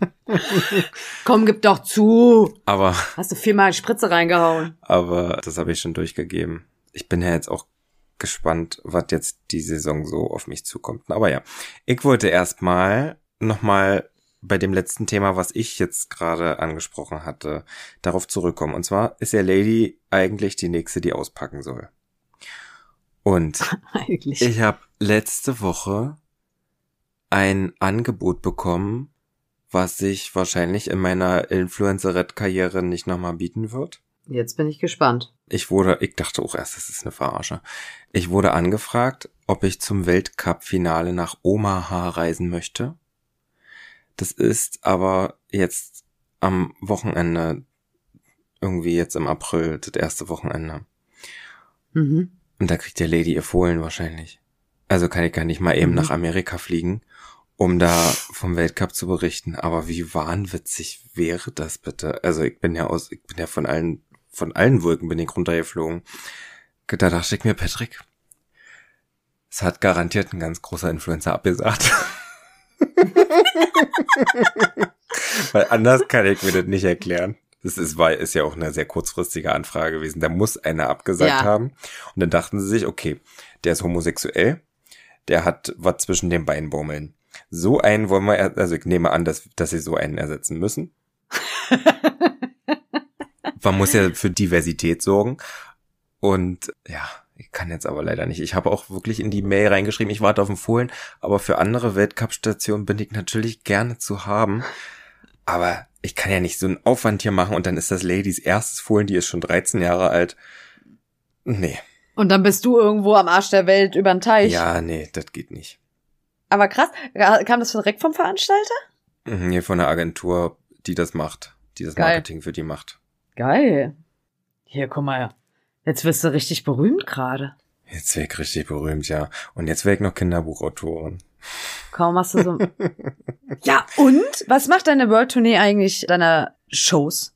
Komm, gib doch zu. Aber. Hast du viermal Spritze reingehauen? Aber das habe ich schon durchgegeben. Ich bin ja jetzt auch gespannt, was jetzt die Saison so auf mich zukommt. Aber ja, ich wollte erstmal nochmal bei dem letzten Thema, was ich jetzt gerade angesprochen hatte, darauf zurückkommen. Und zwar ist ja Lady eigentlich die nächste, die auspacken soll. Und ich habe letzte Woche ein Angebot bekommen, was sich wahrscheinlich in meiner Influencer-Karriere nicht nochmal bieten wird. Jetzt bin ich gespannt. Ich wurde, ich dachte auch erst, das ist eine Verarsche. Ich wurde angefragt, ob ich zum Weltcup-Finale nach Omaha reisen möchte. Das ist aber jetzt am Wochenende, irgendwie jetzt im April, das erste Wochenende. Mhm. Und da kriegt der Lady ihr Fohlen wahrscheinlich. Also kann ich gar nicht mal eben Mhm. nach Amerika fliegen, um da vom Weltcup zu berichten. Aber wie wahnwitzig wäre das bitte? Also ich bin ja aus, ich bin ja von allen, von allen Wolken bin ich runtergeflogen. Da dachte ich mir, Patrick, es hat garantiert ein ganz großer Influencer abgesagt. Weil anders kann ich mir das nicht erklären. Das ist, war, ist ja auch eine sehr kurzfristige Anfrage gewesen. Da muss einer abgesagt Ja. haben. Und dann dachten sie sich, okay, der ist homosexuell, der hat was zwischen den Beinen bummeln. So einen wollen wir, also ich nehme an, dass, dass sie so einen ersetzen müssen. Man muss ja für Diversität sorgen. Und ja, kann jetzt aber leider nicht. Ich habe auch wirklich in die Mail reingeschrieben, ich warte auf den Fohlen, aber für andere Weltcup-Stationen bin ich natürlich gerne zu haben. Aber ich kann ja nicht so einen Aufwand hier machen und dann ist das Ladies erstes Fohlen, die ist schon 13 Jahre alt. Nee. Und dann bist du irgendwo am Arsch der Welt über den Teich. Ja, nee, das geht nicht. Aber krass, kam das direkt vom Veranstalter? Mhm, Hier von der Agentur, die das macht, die das Geil. Marketing für die macht. Geil. Hier, guck mal. Jetzt wirst du richtig berühmt gerade. Jetzt ich richtig berühmt, ja. Und jetzt ich noch Kinderbuchautorin. Kaum hast du so. ja, und? Was macht deine World Tournee eigentlich deiner Shows?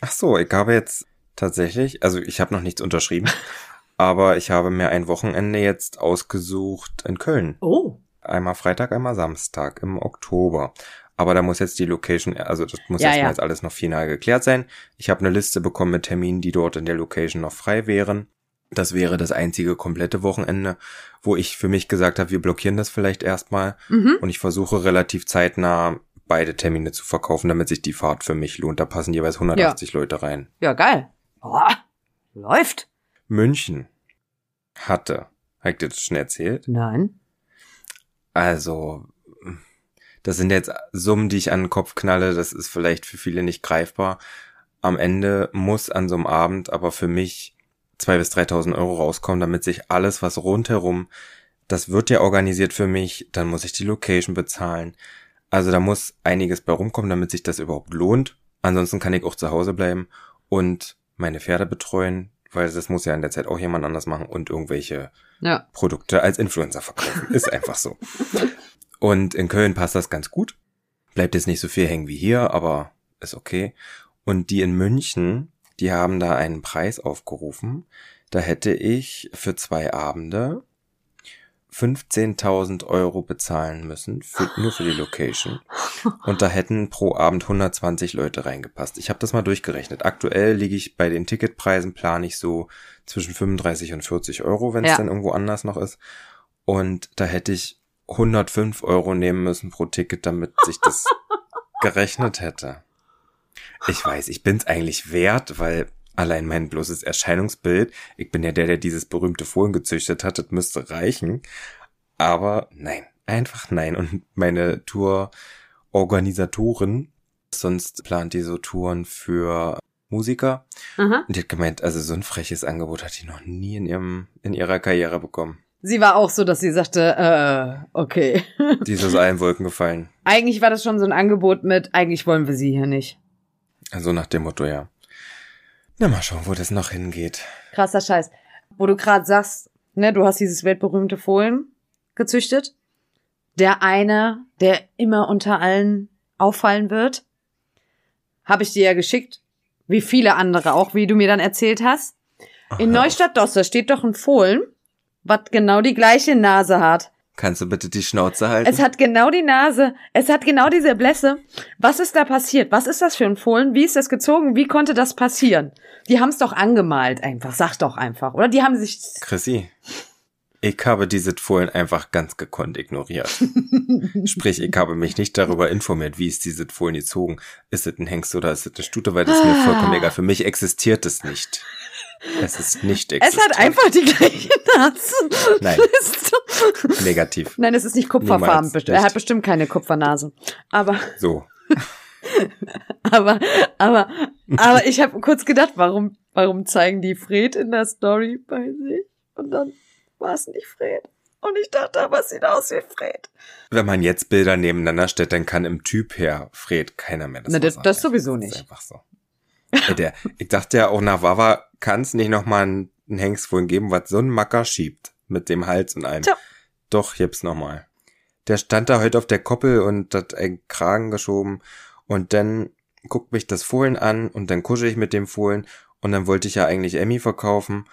Ach so, ich habe jetzt tatsächlich, also ich habe noch nichts unterschrieben, aber ich habe mir ein Wochenende jetzt ausgesucht in Köln. Oh. Einmal Freitag, einmal Samstag im Oktober. Aber da muss jetzt die Location, also das muss Ja, erstmal ja. jetzt alles noch final geklärt sein. Ich habe eine Liste bekommen mit Terminen, die dort in der Location noch frei wären. Das wäre das einzige komplette Wochenende, wo ich für mich gesagt habe, wir blockieren das vielleicht erstmal Mhm. und ich versuche relativ zeitnah beide Termine zu verkaufen, damit sich die Fahrt für mich lohnt. Da passen jeweils 180 Leute rein. Ja, geil. Boah, läuft. München hatte, habe ich dir das schon erzählt? Nein. Also, das sind jetzt Summen, die ich an den Kopf knalle. Das ist vielleicht für viele nicht greifbar. Am Ende muss an so einem Abend aber für mich zwei bis 3.000 Euro rauskommen, damit sich alles, was rundherum, das wird ja organisiert für mich, dann muss ich die Location bezahlen. Also da muss einiges bei rumkommen, damit sich das überhaupt lohnt. Ansonsten kann ich auch zu Hause bleiben und meine Pferde betreuen, weil das muss ja in der Zeit auch jemand anders machen und irgendwelche Ja. Produkte als Influencer verkaufen. Ist einfach so. Und in Köln passt das ganz gut. Bleibt jetzt nicht so viel hängen wie hier, aber ist okay. Und die in München, die haben da einen Preis aufgerufen. Da hätte ich für zwei Abende 15.000 Euro bezahlen müssen, für, nur für die Location. Und da hätten pro Abend 120 Leute reingepasst. Ich habe das mal durchgerechnet. Aktuell liege ich bei den Ticketpreisen, plane ich so zwischen 35 und 40 Euro, wenn es Ja. dann irgendwo anders noch ist. Und da hätte ich 105 Euro nehmen müssen pro Ticket, damit sich das gerechnet hätte. Ich weiß, ich bin's eigentlich wert, weil allein mein bloßes Erscheinungsbild, ich bin ja der, der dieses berühmte Fohlen gezüchtet hat, das müsste reichen. Aber nein, einfach nein. Und meine Tour-Organisatorin, sonst plant die so Touren für Musiker. Aha. Und die hat gemeint, also so ein freches Angebot hat die noch nie in ihrem, in ihrer Karriere bekommen. Sie war auch so, dass sie sagte, äh, okay. Die ist aus allen Wolken gefallen. Eigentlich war das schon so ein Angebot mit, eigentlich wollen wir sie hier nicht. Also nach dem Motto, ja. Na, mal schauen, wo das noch hingeht. Krasser Scheiß. Wo du gerade sagst, ne, du hast dieses weltberühmte Fohlen gezüchtet. Der eine, der immer unter allen auffallen wird, habe ich dir ja geschickt. Wie viele andere auch, wie du mir dann erzählt hast. In Aha. Neustadt-Doster steht doch ein Fohlen, was genau die gleiche Nase hat. Kannst du bitte die Schnauze halten? Es hat genau die Nase. Es hat genau diese Blässe. Was ist da passiert? Was ist das für ein Fohlen? Wie ist das gezogen? Wie konnte das passieren? Die haben es doch angemalt einfach. Sag doch einfach. Oder die haben sich. Chrissy, ich habe dieses Fohlen einfach ganz gekonnt ignoriert. Sprich, ich habe mich nicht darüber informiert, wie ist dieses Fohlen gezogen. Ist es ein Hengst oder ist es eine Stute, weil das ist mir vollkommen egal. Für mich existiert es nicht. Es ist nicht Es existent. hat einfach die gleiche Nase. Nein. Negativ. Nein, es ist nicht kupferfarben. Er hat bestimmt keine Kupfernase. Aber, So. aber, aber, aber ich habe kurz gedacht, warum, warum zeigen die Fred in der Story bei sich? Und dann war es nicht Fred. Und ich dachte, aber es sieht aus wie Fred. Wenn man jetzt Bilder nebeneinander stellt, dann kann im Typ her Fred keiner mehr das Na, das- das sowieso ist nicht. einfach so. Der, ich dachte ja auch nach Wawa kann es nicht noch mal ein, einen Hengstfohlen geben, was so ein Macker schiebt. Mit dem Hals und allem. Tja. Doch, jetzt nochmal. Der stand da heute auf der Koppel und hat einen Kragen geschoben. Und dann guckt mich das Fohlen an und dann kusche ich mit dem Fohlen. Und dann wollte ich ja eigentlich Emmy verkaufen.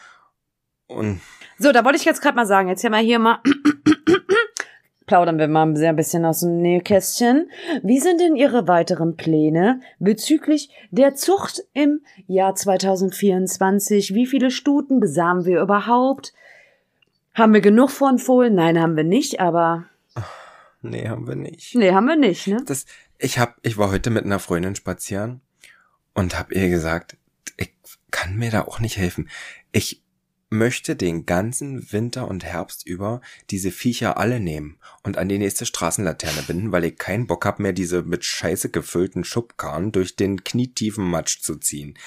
Und So, da wollte ich jetzt gerade mal sagen, jetzt ja mal hier mal plaudern wir mal sehr ein bisschen aus dem Nähkästchen. Wie sind denn Ihre weiteren Pläne bezüglich der Zucht im Jahr 2024? Wie viele Stuten besamen wir überhaupt? Haben wir genug von Fohlen? Nein, haben wir nicht, aber nee, haben wir nicht. nee, haben wir nicht, ne? Das, ich hab, ich war heute mit einer Freundin spazieren und hab ihr gesagt, ich kann mir da auch nicht helfen. Ich möchte den ganzen Winter und Herbst über diese Viecher alle nehmen und an die nächste Straßenlaterne binden, weil ich keinen Bock hab mehr, diese mit Scheiße gefüllten Schubkarren durch den knietiefen Matsch zu ziehen.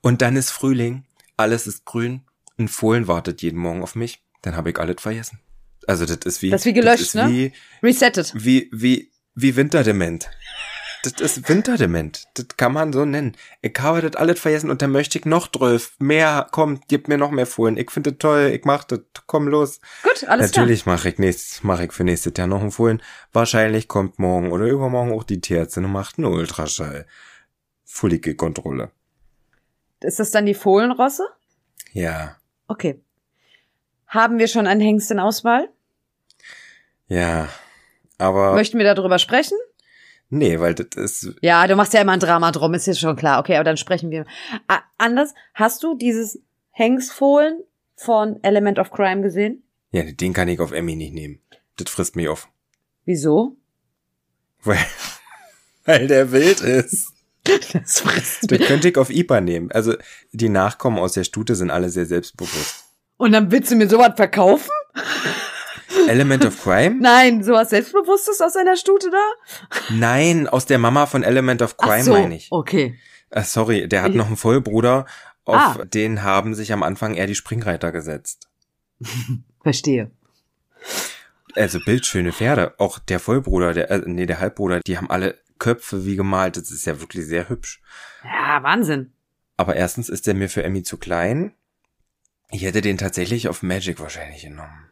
Und dann ist Frühling, alles ist grün, ein Fohlen wartet jeden Morgen auf mich, dann hab ich alles vergessen. Also das ist wie Das ist wie gelöscht, ist ne? Wie, Resettet. wie, wie, wie Winterdement. Das ist Winterdement. Das kann man so nennen. Ich habe das alles vergessen und dann möchte ich noch drauf. Mehr, komm, gib mir noch mehr Fohlen. Ich finde das toll, ich mach das. Komm los. Gut, alles Natürlich mache ich nächstes, mache ich für nächstes Jahr noch einen Fohlen. Wahrscheinlich kommt morgen oder übermorgen auch die Tierärztin und macht einen Ultraschall. Follikelkontrolle. klar. Ist das dann die Fohlenrosse? Ja, Okay. Haben wir schon einen Hengst in Auswahl? ja. Aber Möchten wir darüber sprechen? Nee, weil das ist Ja, du machst ja immer ein Drama drum, ist jetzt schon klar. Okay, aber dann sprechen wir. Anders, hast du dieses Hengstfohlen von Element of Crime gesehen? ja, den kann ich auf Emmy nicht nehmen. Das frisst mich auf. Wieso? Weil, weil der wild ist. Das frisst Den könnte ich auf IPA nehmen. Also die Nachkommen aus der Stute sind alle sehr selbstbewusst. Und dann willst du mir sowas verkaufen? Element of Crime? Nein, sowas Selbstbewusstes aus einer Stute da? Nein, aus der Mama von Element of Crime Ach so, meine ich. okay. Äh, sorry, der hat noch einen Vollbruder. Auf Ah. den haben sich am Anfang eher die Springreiter gesetzt. Verstehe. Also bildschöne Pferde. Auch der Vollbruder, der, äh, nee, der Halbbruder, die haben alle Köpfe wie gemalt. Das ist ja wirklich sehr hübsch. Ja, Wahnsinn. Aber erstens ist der mir für Emmy zu klein. Ich hätte den tatsächlich auf Magic wahrscheinlich genommen.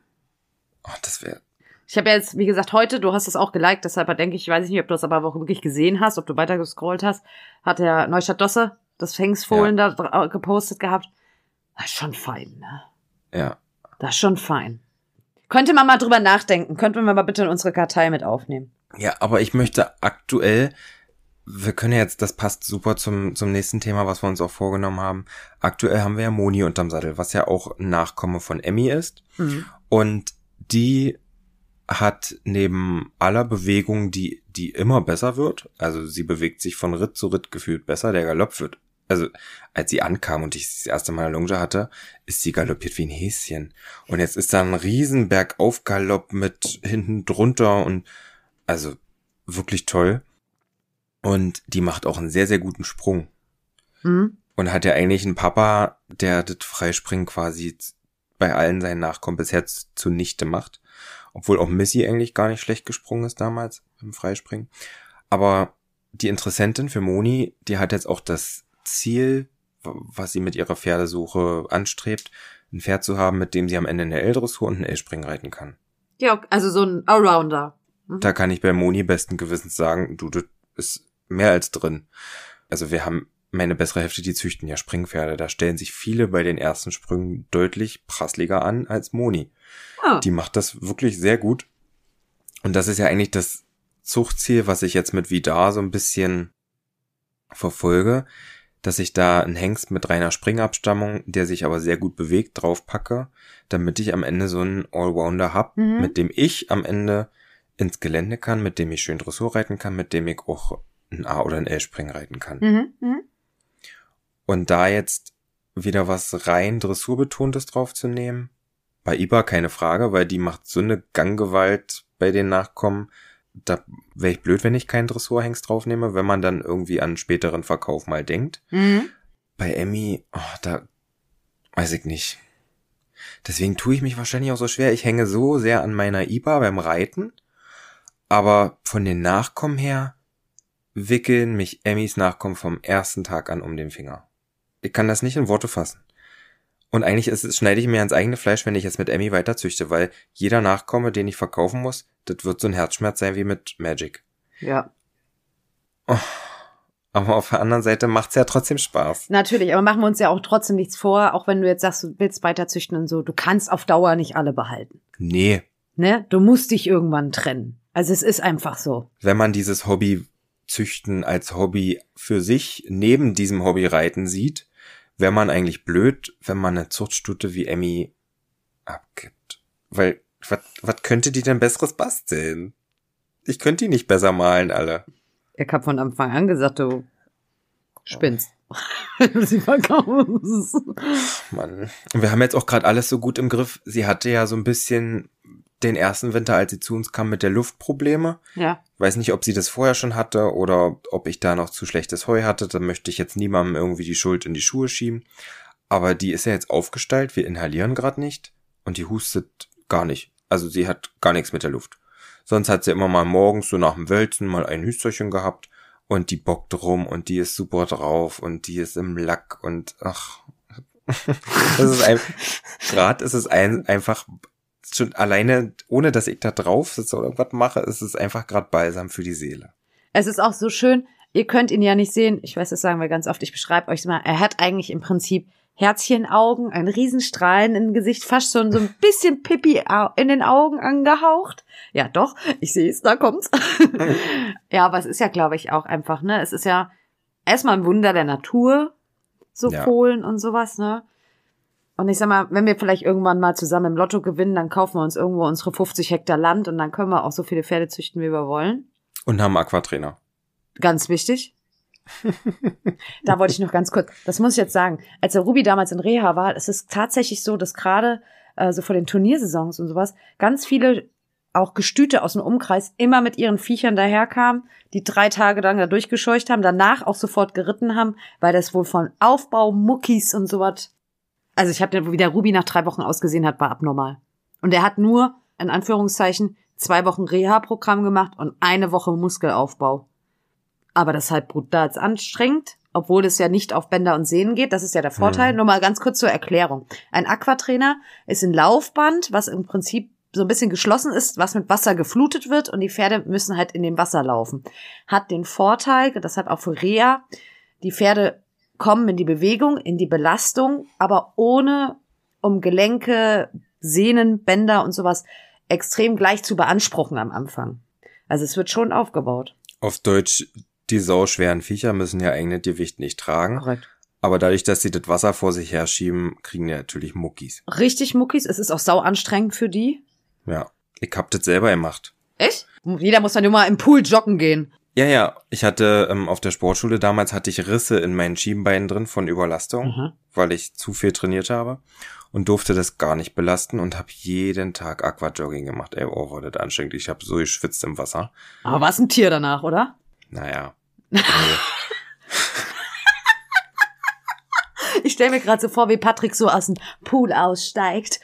Oh, das wäre Ich habe ja jetzt, wie gesagt, heute, du hast es auch geliked, deshalb denke ich, weiß ich nicht, ob du das aber auch wirklich gesehen hast, ob du weiter gescrollt hast, hat der Neustadt Dosse das Hengstfohlen da dra- gepostet gehabt. Das ist schon fein, ne? ja. Das ist schon fein. Könnte man mal drüber nachdenken. Könnten wir mal bitte in unsere Kartei mit aufnehmen. Ja, aber ich möchte aktuell, wir können ja jetzt, das passt super zum, zum nächsten Thema, was wir uns auch vorgenommen haben. Aktuell haben wir ja Moni unterm Sattel, was ja auch ein Nachkomme von Emmy ist. Mhm. Und die hat neben aller Bewegung, die, die immer besser wird, also sie bewegt sich von Ritt zu Ritt gefühlt besser, der Galopp wird, also als sie ankam und ich das erste Mal eine Longe hatte, ist sie galoppiert wie ein Häschen. Und jetzt ist da ein riesen Bergaufgalopp mit hinten drunter und also wirklich toll. Und die macht auch einen sehr, sehr guten Sprung. Mhm. Und hat ja eigentlich einen Papa, der das Freispringen quasi bei allen seinen Nachkommen bisher zunichte macht. Obwohl auch Missy eigentlich gar nicht schlecht gesprungen ist damals im Freispringen. Aber die Interessentin für Moni, die hat jetzt auch das Ziel, was sie mit ihrer Pferdesuche anstrebt, ein Pferd zu haben, mit dem sie am Ende eine L-Dressur und ein L-Springen reiten kann. Ja, also so ein Allrounder. Da kann ich bei Moni besten Gewissens sagen, du, das ist mehr als drin. Also wir haben meine bessere Hälfte, die züchten ja Springpferde. Da stellen sich viele bei den ersten Sprüngen deutlich prassliger an als Moni. Ah. Die macht das wirklich sehr gut. Und das ist ja eigentlich das Zuchtziel, was ich jetzt mit Vidar so ein bisschen verfolge, dass ich da einen Hengst mit reiner Springabstammung, der sich aber sehr gut bewegt, draufpacke, damit ich am Ende so einen Allrounder hab, Mhm. mit dem ich am Ende ins Gelände kann, mit dem ich schön Dressur reiten kann, mit dem ich auch ein A oder ein L-Springen reiten kann. Mhm. Mhm. Und da jetzt wieder was rein Dressurbetontes draufzunehmen, bei Iba keine Frage, weil die macht so eine Ganggewalt bei den Nachkommen. Da wäre ich blöd, wenn ich keinen Dressurhengst draufnehme, wenn man dann irgendwie an späteren Verkauf mal denkt. Mhm. Bei Emmy, oh, da weiß ich nicht. Deswegen tue ich mich wahrscheinlich auch so schwer. Ich hänge so sehr an meiner Iba beim Reiten, aber von den Nachkommen her wickeln mich Emmys Nachkommen vom ersten Tag an um den Finger. Ich kann das nicht in Worte fassen. Und eigentlich ist schneide ich mir ans eigene Fleisch, wenn ich jetzt mit Emmy weiterzüchte, weil jeder Nachkomme, den ich verkaufen muss, das wird so ein Herzschmerz sein wie mit Magic. Ja. Oh. Aber auf der anderen Seite macht's ja trotzdem Spaß. Natürlich, aber machen wir uns ja auch trotzdem nichts vor, auch wenn du jetzt sagst, du willst weiterzüchten und so. Du kannst auf Dauer nicht alle behalten. Nee. Ne? Du musst dich irgendwann trennen. Also es ist einfach so. Wenn man dieses Hobby züchten als Hobby für sich neben diesem Hobby reiten sieht, wäre man eigentlich blöd, wenn man eine Zuchtstute wie Emmy abgibt. Weil, was könnte die denn besseres basteln? Ich könnte die nicht besser malen, alle. Ich hab von Anfang an gesagt, du spinnst. Sie verkaufen es. Mann. Und wir haben jetzt auch gerade alles so gut im Griff. Sie hatte ja so ein bisschen den ersten Winter, als sie zu uns kam, mit der Luftprobleme. Ja. Weiß nicht, ob sie das vorher schon hatte oder ob ich da noch zu schlechtes Heu hatte. Da möchte ich jetzt niemandem irgendwie die Schuld in die Schuhe schieben. Aber die ist ja jetzt aufgestellt. Wir inhalieren gerade nicht. Und die hustet gar nicht. Also sie hat gar nichts mit der Luft. Sonst hat sie immer mal morgens so nach dem Wälzen mal ein Hüsterchen gehabt. Und die bockt rum und die ist super drauf und die ist im Lack und ach. das ist ein, gerade ist es ein, einfach schon alleine, ohne dass ich da drauf sitze oder irgendwas mache, ist es einfach gerade balsam für die Seele. Es ist auch so schön, ihr könnt ihn ja nicht sehen, ich weiß, das sagen wir ganz oft, ich beschreibe euch mal, er hat eigentlich im Prinzip Herzchenaugen, ein Riesenstrahlen im Gesicht, fast schon so ein bisschen Pippi in den Augen angehaucht. Ja, doch, ich sehe es, da kommt's. ja, aber es ist ja, glaube ich, auch einfach, ne? Es ist ja erstmal ein Wunder der Natur, so ja. Fohlen und sowas, ne? Und ich sag mal, wenn wir vielleicht irgendwann mal zusammen im Lotto gewinnen, dann kaufen wir uns irgendwo unsere 50 Hektar Land und dann können wir auch so viele Pferde züchten, wie wir wollen. Und haben Aquatrainer. Ganz wichtig. da wollte ich noch ganz kurz, das muss ich jetzt sagen. Als der Ruby damals in Reha war, ist es tatsächlich so, dass gerade äh, so vor den Turniersaisons und sowas ganz viele auch Gestüte aus dem Umkreis immer mit ihren Viechern daherkamen, die drei Tage lang da durchgescheucht haben, danach auch sofort geritten haben, weil das wohl von Aufbau, Muckis und sowas also ich habe, wie der Ruby nach drei Wochen ausgesehen hat, war abnormal. Und er hat nur, in Anführungszeichen, zwei Wochen Reha-Programm gemacht und eine Woche Muskelaufbau. Aber das ist halt brutal anstrengend, obwohl es ja nicht auf Bänder und Sehnen geht. Das ist ja der Vorteil. Mhm. Nur mal ganz kurz zur Erklärung. Ein Aquatrainer ist ein Laufband, was im Prinzip so ein bisschen geschlossen ist, was mit Wasser geflutet wird und die Pferde müssen halt in dem Wasser laufen. Hat den Vorteil, deshalb auch für Reha, die Pferde kommen in die Bewegung, in die Belastung, aber ohne um Gelenke, Sehnen, Bänder und sowas extrem gleich zu beanspruchen am Anfang. Also es wird schon aufgebaut. Auf Deutsch, die sauschweren Viecher müssen ja eigenes Gewicht nicht tragen. Korrekt. Aber dadurch, dass sie das Wasser vor sich herschieben, kriegen die natürlich Muckis. Richtig Muckis. Es ist auch sau anstrengend für die. Ja. Ich hab das selber gemacht. Echt? Jeder muss dann immer im Pool joggen gehen. Ja, ja. Ich hatte ähm, auf der Sportschule damals hatte ich Risse in meinen Schienbeinen drin von Überlastung, mhm. weil ich zu viel trainiert habe und durfte das gar nicht belasten und habe jeden Tag Aquajogging gemacht. Ey, oh, war das anstrengend. Ich habe so geschwitzt im Wasser. Aber war es ein Tier danach, oder? Naja. ich stelle mir gerade so vor, wie Patrick so aus dem Pool aussteigt.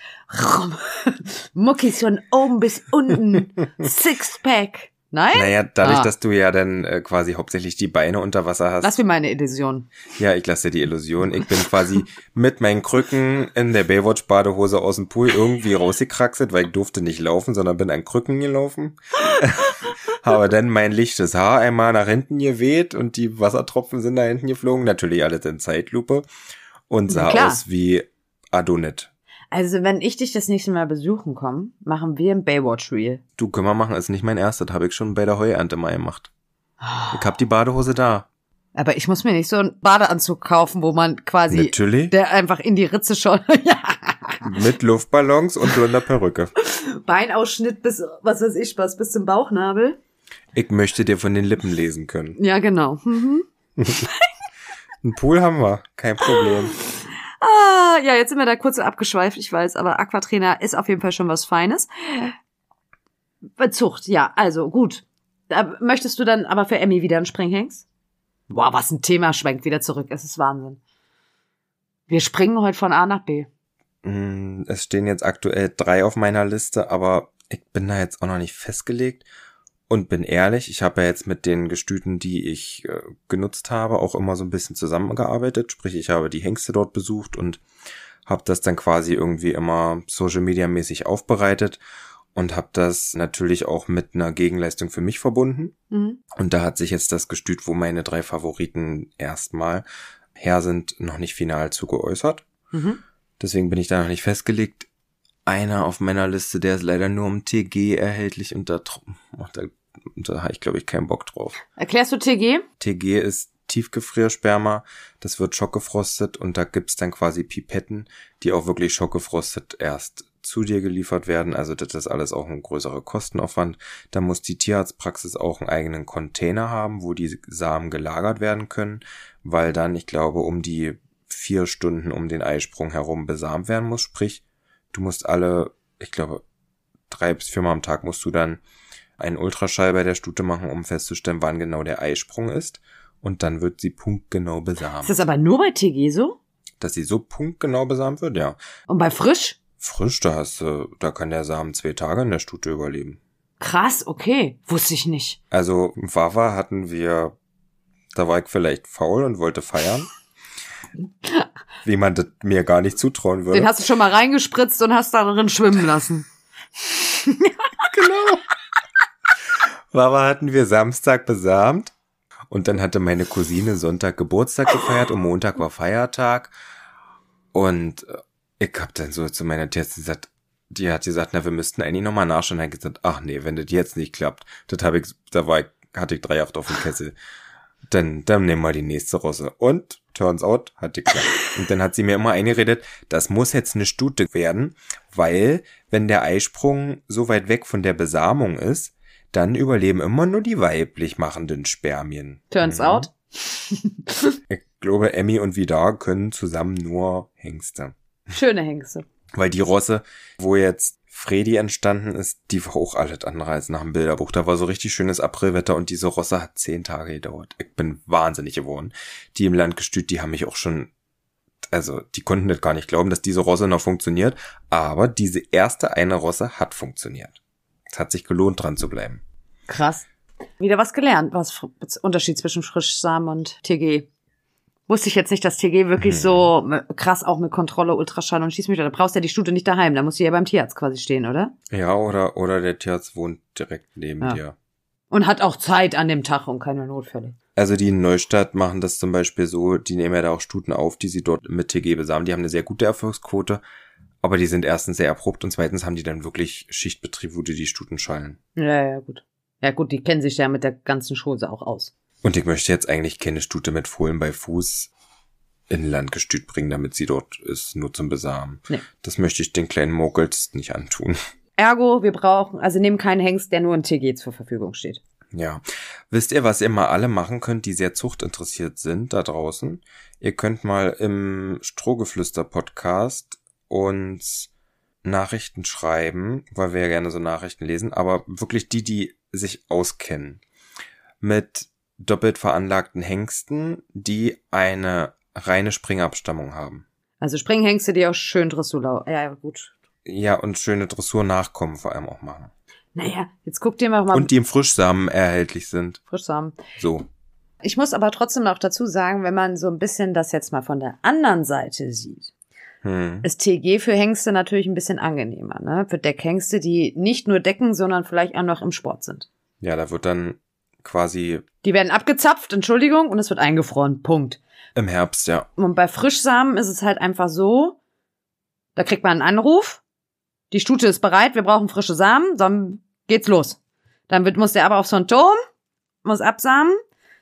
Muckis von oben bis unten. Sixpack. Nein? Naja, dadurch, ah. dass du ja dann äh, quasi hauptsächlich die Beine unter Wasser hast. Lass mir meine Illusion. Ja, ich lasse dir die Illusion. Ich bin quasi mit meinen Krücken in der Baywatch-Badehose aus dem Pool irgendwie rausgekraxelt, weil ich durfte nicht laufen, sondern bin an Krücken gelaufen. Habe dann mein lichtes Haar einmal nach hinten geweht und die Wassertropfen sind da hinten geflogen. Natürlich alles in Zeitlupe. Und sah aus wie Adonit. Also, wenn ich dich das nächste Mal besuchen komme, machen wir ein Baywatch-Reel. Du, können wir machen, ist nicht mein erstes, habe ich schon bei der Heuernte mal gemacht. Ich hab die Badehose da. Aber ich muss mir nicht so einen Badeanzug kaufen, wo man quasi, Natürlich. der einfach in die Ritze schon, ja. Mit Luftballons und blonder Perücke. Beinausschnitt bis, was weiß ich was, bis zum Bauchnabel. Ich möchte dir von den Lippen lesen können. Ja, genau. Mhm. Ein Pool haben wir, kein Problem. Ah, ja, jetzt sind wir da kurz abgeschweift, ich weiß, aber Aquatrainer ist auf jeden Fall schon was Feines. Zucht, ja, also gut. Da möchtest du dann aber für Emmy wieder einen Springhengst? Boah, was ein Thema schwenkt wieder zurück. Es ist Wahnsinn. Wir springen heute von A nach B. Mm, es stehen jetzt aktuell drei auf meiner Liste, aber ich bin da jetzt auch noch nicht festgelegt und bin ehrlich, ich habe ja jetzt mit den Gestüten, die ich äh, genutzt habe, auch immer so ein bisschen zusammengearbeitet. Sprich, ich habe die Hengste dort besucht und habe das dann quasi irgendwie immer Social Media mäßig aufbereitet und habe das natürlich auch mit einer Gegenleistung für mich verbunden. Mhm. Und da hat sich jetzt das Gestüt, wo meine drei Favoriten erstmal her sind, noch nicht final zu geäußert. Mhm. Deswegen bin ich da noch nicht festgelegt. Einer auf meiner Liste, der ist leider nur im TG erhältlich und da, oh, da, da habe ich, glaube ich, keinen Bock drauf. Erklärst du TG? TG ist Tiefgefriersperma. Das wird schockgefrostet und da gibt's dann quasi Pipetten, die auch wirklich schockgefrostet erst zu dir geliefert werden. Also das ist alles auch ein größerer Kostenaufwand. Da muss die Tierarztpraxis auch einen eigenen Container haben, wo die Samen gelagert werden können, weil dann, ich glaube, um die vier Stunden um den Eisprung herum besamt werden muss. Sprich, du musst alle, ich glaube, drei bis viermal am Tag musst du dann einen Ultraschall bei der Stute machen, um festzustellen, wann genau der Eisprung ist. Und dann wird sie punktgenau besamt. Ist das aber nur bei TG so? Dass sie so punktgenau besamt wird, ja. Und bei frisch? Frisch, da hast du, da kann der Samen zwei Tage in der Stute überleben. Krass, okay. Wusste ich nicht. Also, Wawa hatten wir, da war ich vielleicht faul und wollte feiern. wie man das mir gar nicht zutrauen würde. Den hast du schon mal reingespritzt und hast darin schwimmen lassen. genau. Wawa hatten wir Samstag besamt und dann hatte meine Cousine Sonntag Geburtstag gefeiert und Montag war Feiertag und äh, ich hab dann so zu meiner Tierärztin gesagt, die hat gesagt, na, wir müssten eigentlich nochmal nachschauen. Dann hat gesagt, ach nee, wenn das jetzt nicht klappt, das habe ich, da war ich, hatte ich drei auf dem Kessel. Dann, dann nehmen wir die nächste Rosse. Und, turns out, hat geklappt. Und dann hat sie mir immer eingeredet, das muss jetzt eine Stute werden, weil, wenn der Eisprung so weit weg von der Besamung ist, dann überleben immer nur die weiblich machenden Spermien. Turns mhm. out. ich glaube, Emmy und Vidar können zusammen nur Hengste. Schöne Hengste. Weil die Rosse, wo jetzt Fredi entstanden ist, die war auch alles andere als nach dem Bilderbuch. Da war so richtig schönes Aprilwetter und diese Rosse hat zehn Tage gedauert. Ich bin wahnsinnig geworden. Die im Land gestüt, die haben mich auch schon, also die konnten das gar nicht glauben, dass diese Rosse noch funktioniert. Aber diese erste eine Rosse hat funktioniert. Es hat sich gelohnt, dran zu bleiben. Krass. Wieder was gelernt, was Unterschied zwischen Frischsamen und TG. Wusste ich jetzt nicht, dass TG wirklich hm. so krass auch mit Kontrolle, Ultraschall und Schießmittel. Da brauchst du ja die Stute nicht daheim, da musst du ja beim Tierarzt quasi stehen, oder? Ja, oder, oder der Tierarzt wohnt direkt neben ja. dir. Und hat auch Zeit an dem Tag und keine Notfälle. Also die in Neustadt machen das zum Beispiel so, die nehmen ja da auch Stuten auf, die sie dort mit TG besamen. Die haben eine sehr gute Erfolgsquote, aber die sind erstens sehr erprobt und zweitens haben die dann wirklich Schichtbetrieb, wo die die Stuten schallen. Ja, ja, gut. Ja gut, die kennen sich ja mit der ganzen Chose auch aus. Und ich möchte jetzt eigentlich keine Stute mit Fohlen bei Fuß in Landgestüt bringen, damit sie dort ist, nur zum Besamen. Nee. Das möchte ich den kleinen Mogels nicht antun. Ergo, wir brauchen, also nehmen keinen Hengst, der nur in TG zur Verfügung steht. Ja. Wisst ihr, was ihr mal alle machen könnt, die sehr zuchtinteressiert sind da draußen? Ihr könnt mal im Strohgeflüster-Podcast uns Nachrichten schreiben, weil wir ja gerne so Nachrichten lesen, aber wirklich die, die sich auskennen. Mit doppelt veranlagten Hengsten, die eine reine Springabstammung haben. Also Springhengste, die auch schön Dressur, ja, gut. Ja, und schöne Dressur-Nachkommen vor allem auch machen. Naja, jetzt guck dir mal mal. Und die im Frischsamen erhältlich sind. Frischsamen. So. Ich muss aber trotzdem noch dazu sagen, wenn man so ein bisschen das jetzt mal von der anderen Seite sieht, hm. ist TG für Hengste natürlich ein bisschen angenehmer, ne? Für Deckhengste, die nicht nur decken, sondern vielleicht auch noch im Sport sind. Ja, da wird dann quasi. Die werden abgezapft, Entschuldigung, und es wird eingefroren. Punkt. Im Herbst, ja. Und bei Frischsamen ist es halt einfach so, da kriegt man einen Anruf, die Stute ist bereit, wir brauchen frische Samen, dann geht's los. Dann wird, muss der aber auf so einen Turm, muss absamen.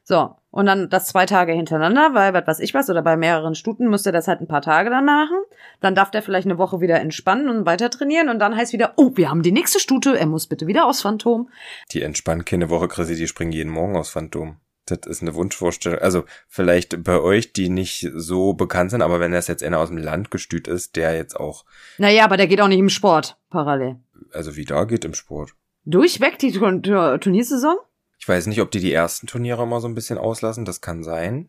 So, und dann das zwei Tage hintereinander, weil was weiß ich was, oder bei mehreren Stuten müsste das halt ein paar Tage dann machen. Dann darf der vielleicht eine Woche wieder entspannen und weiter trainieren und dann heißt wieder, oh, wir haben die nächste Stute, er muss bitte wieder aufs Phantom. Die entspannen keine Woche, Chrissy, die springen jeden Morgen aufs Phantom. Das ist eine Wunschvorstellung. Also vielleicht bei euch, die nicht so bekannt sind, aber wenn das jetzt einer aus dem Land gestüt ist, der jetzt auch. Naja, aber der geht auch nicht im Sport parallel. Also wie da geht im Sport. Durchweg die Turniersaison? Ich weiß nicht, ob die die ersten Turniere mal so ein bisschen auslassen, das kann sein.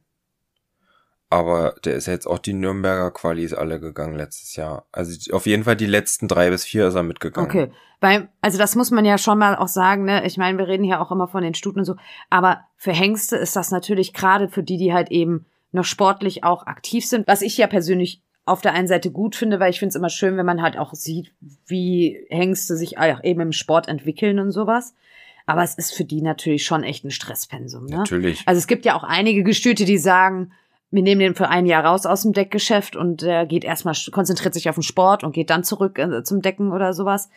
Aber der ist ja jetzt auch die Nürnberger Qualis alle gegangen letztes Jahr. Also auf jeden Fall die letzten drei bis vier ist er mitgegangen. Okay, weil, also das muss man ja schon mal auch sagen, ne? Ich meine, wir reden hier auch immer von den Stuten und so, aber für Hengste ist das natürlich gerade für die, die halt eben noch sportlich auch aktiv sind, was ich ja persönlich auf der einen Seite gut finde, weil ich finde es immer schön, wenn man halt auch sieht, wie Hengste sich eben im Sport entwickeln und sowas. Aber es ist für die natürlich schon echt ein Stresspensum. Ne? Natürlich. Also es gibt ja auch einige Gestüte, die sagen, wir nehmen den für ein Jahr raus aus dem Deckgeschäft und der geht erstmal, konzentriert sich auf den Sport und geht dann zurück äh, zum Decken oder sowas.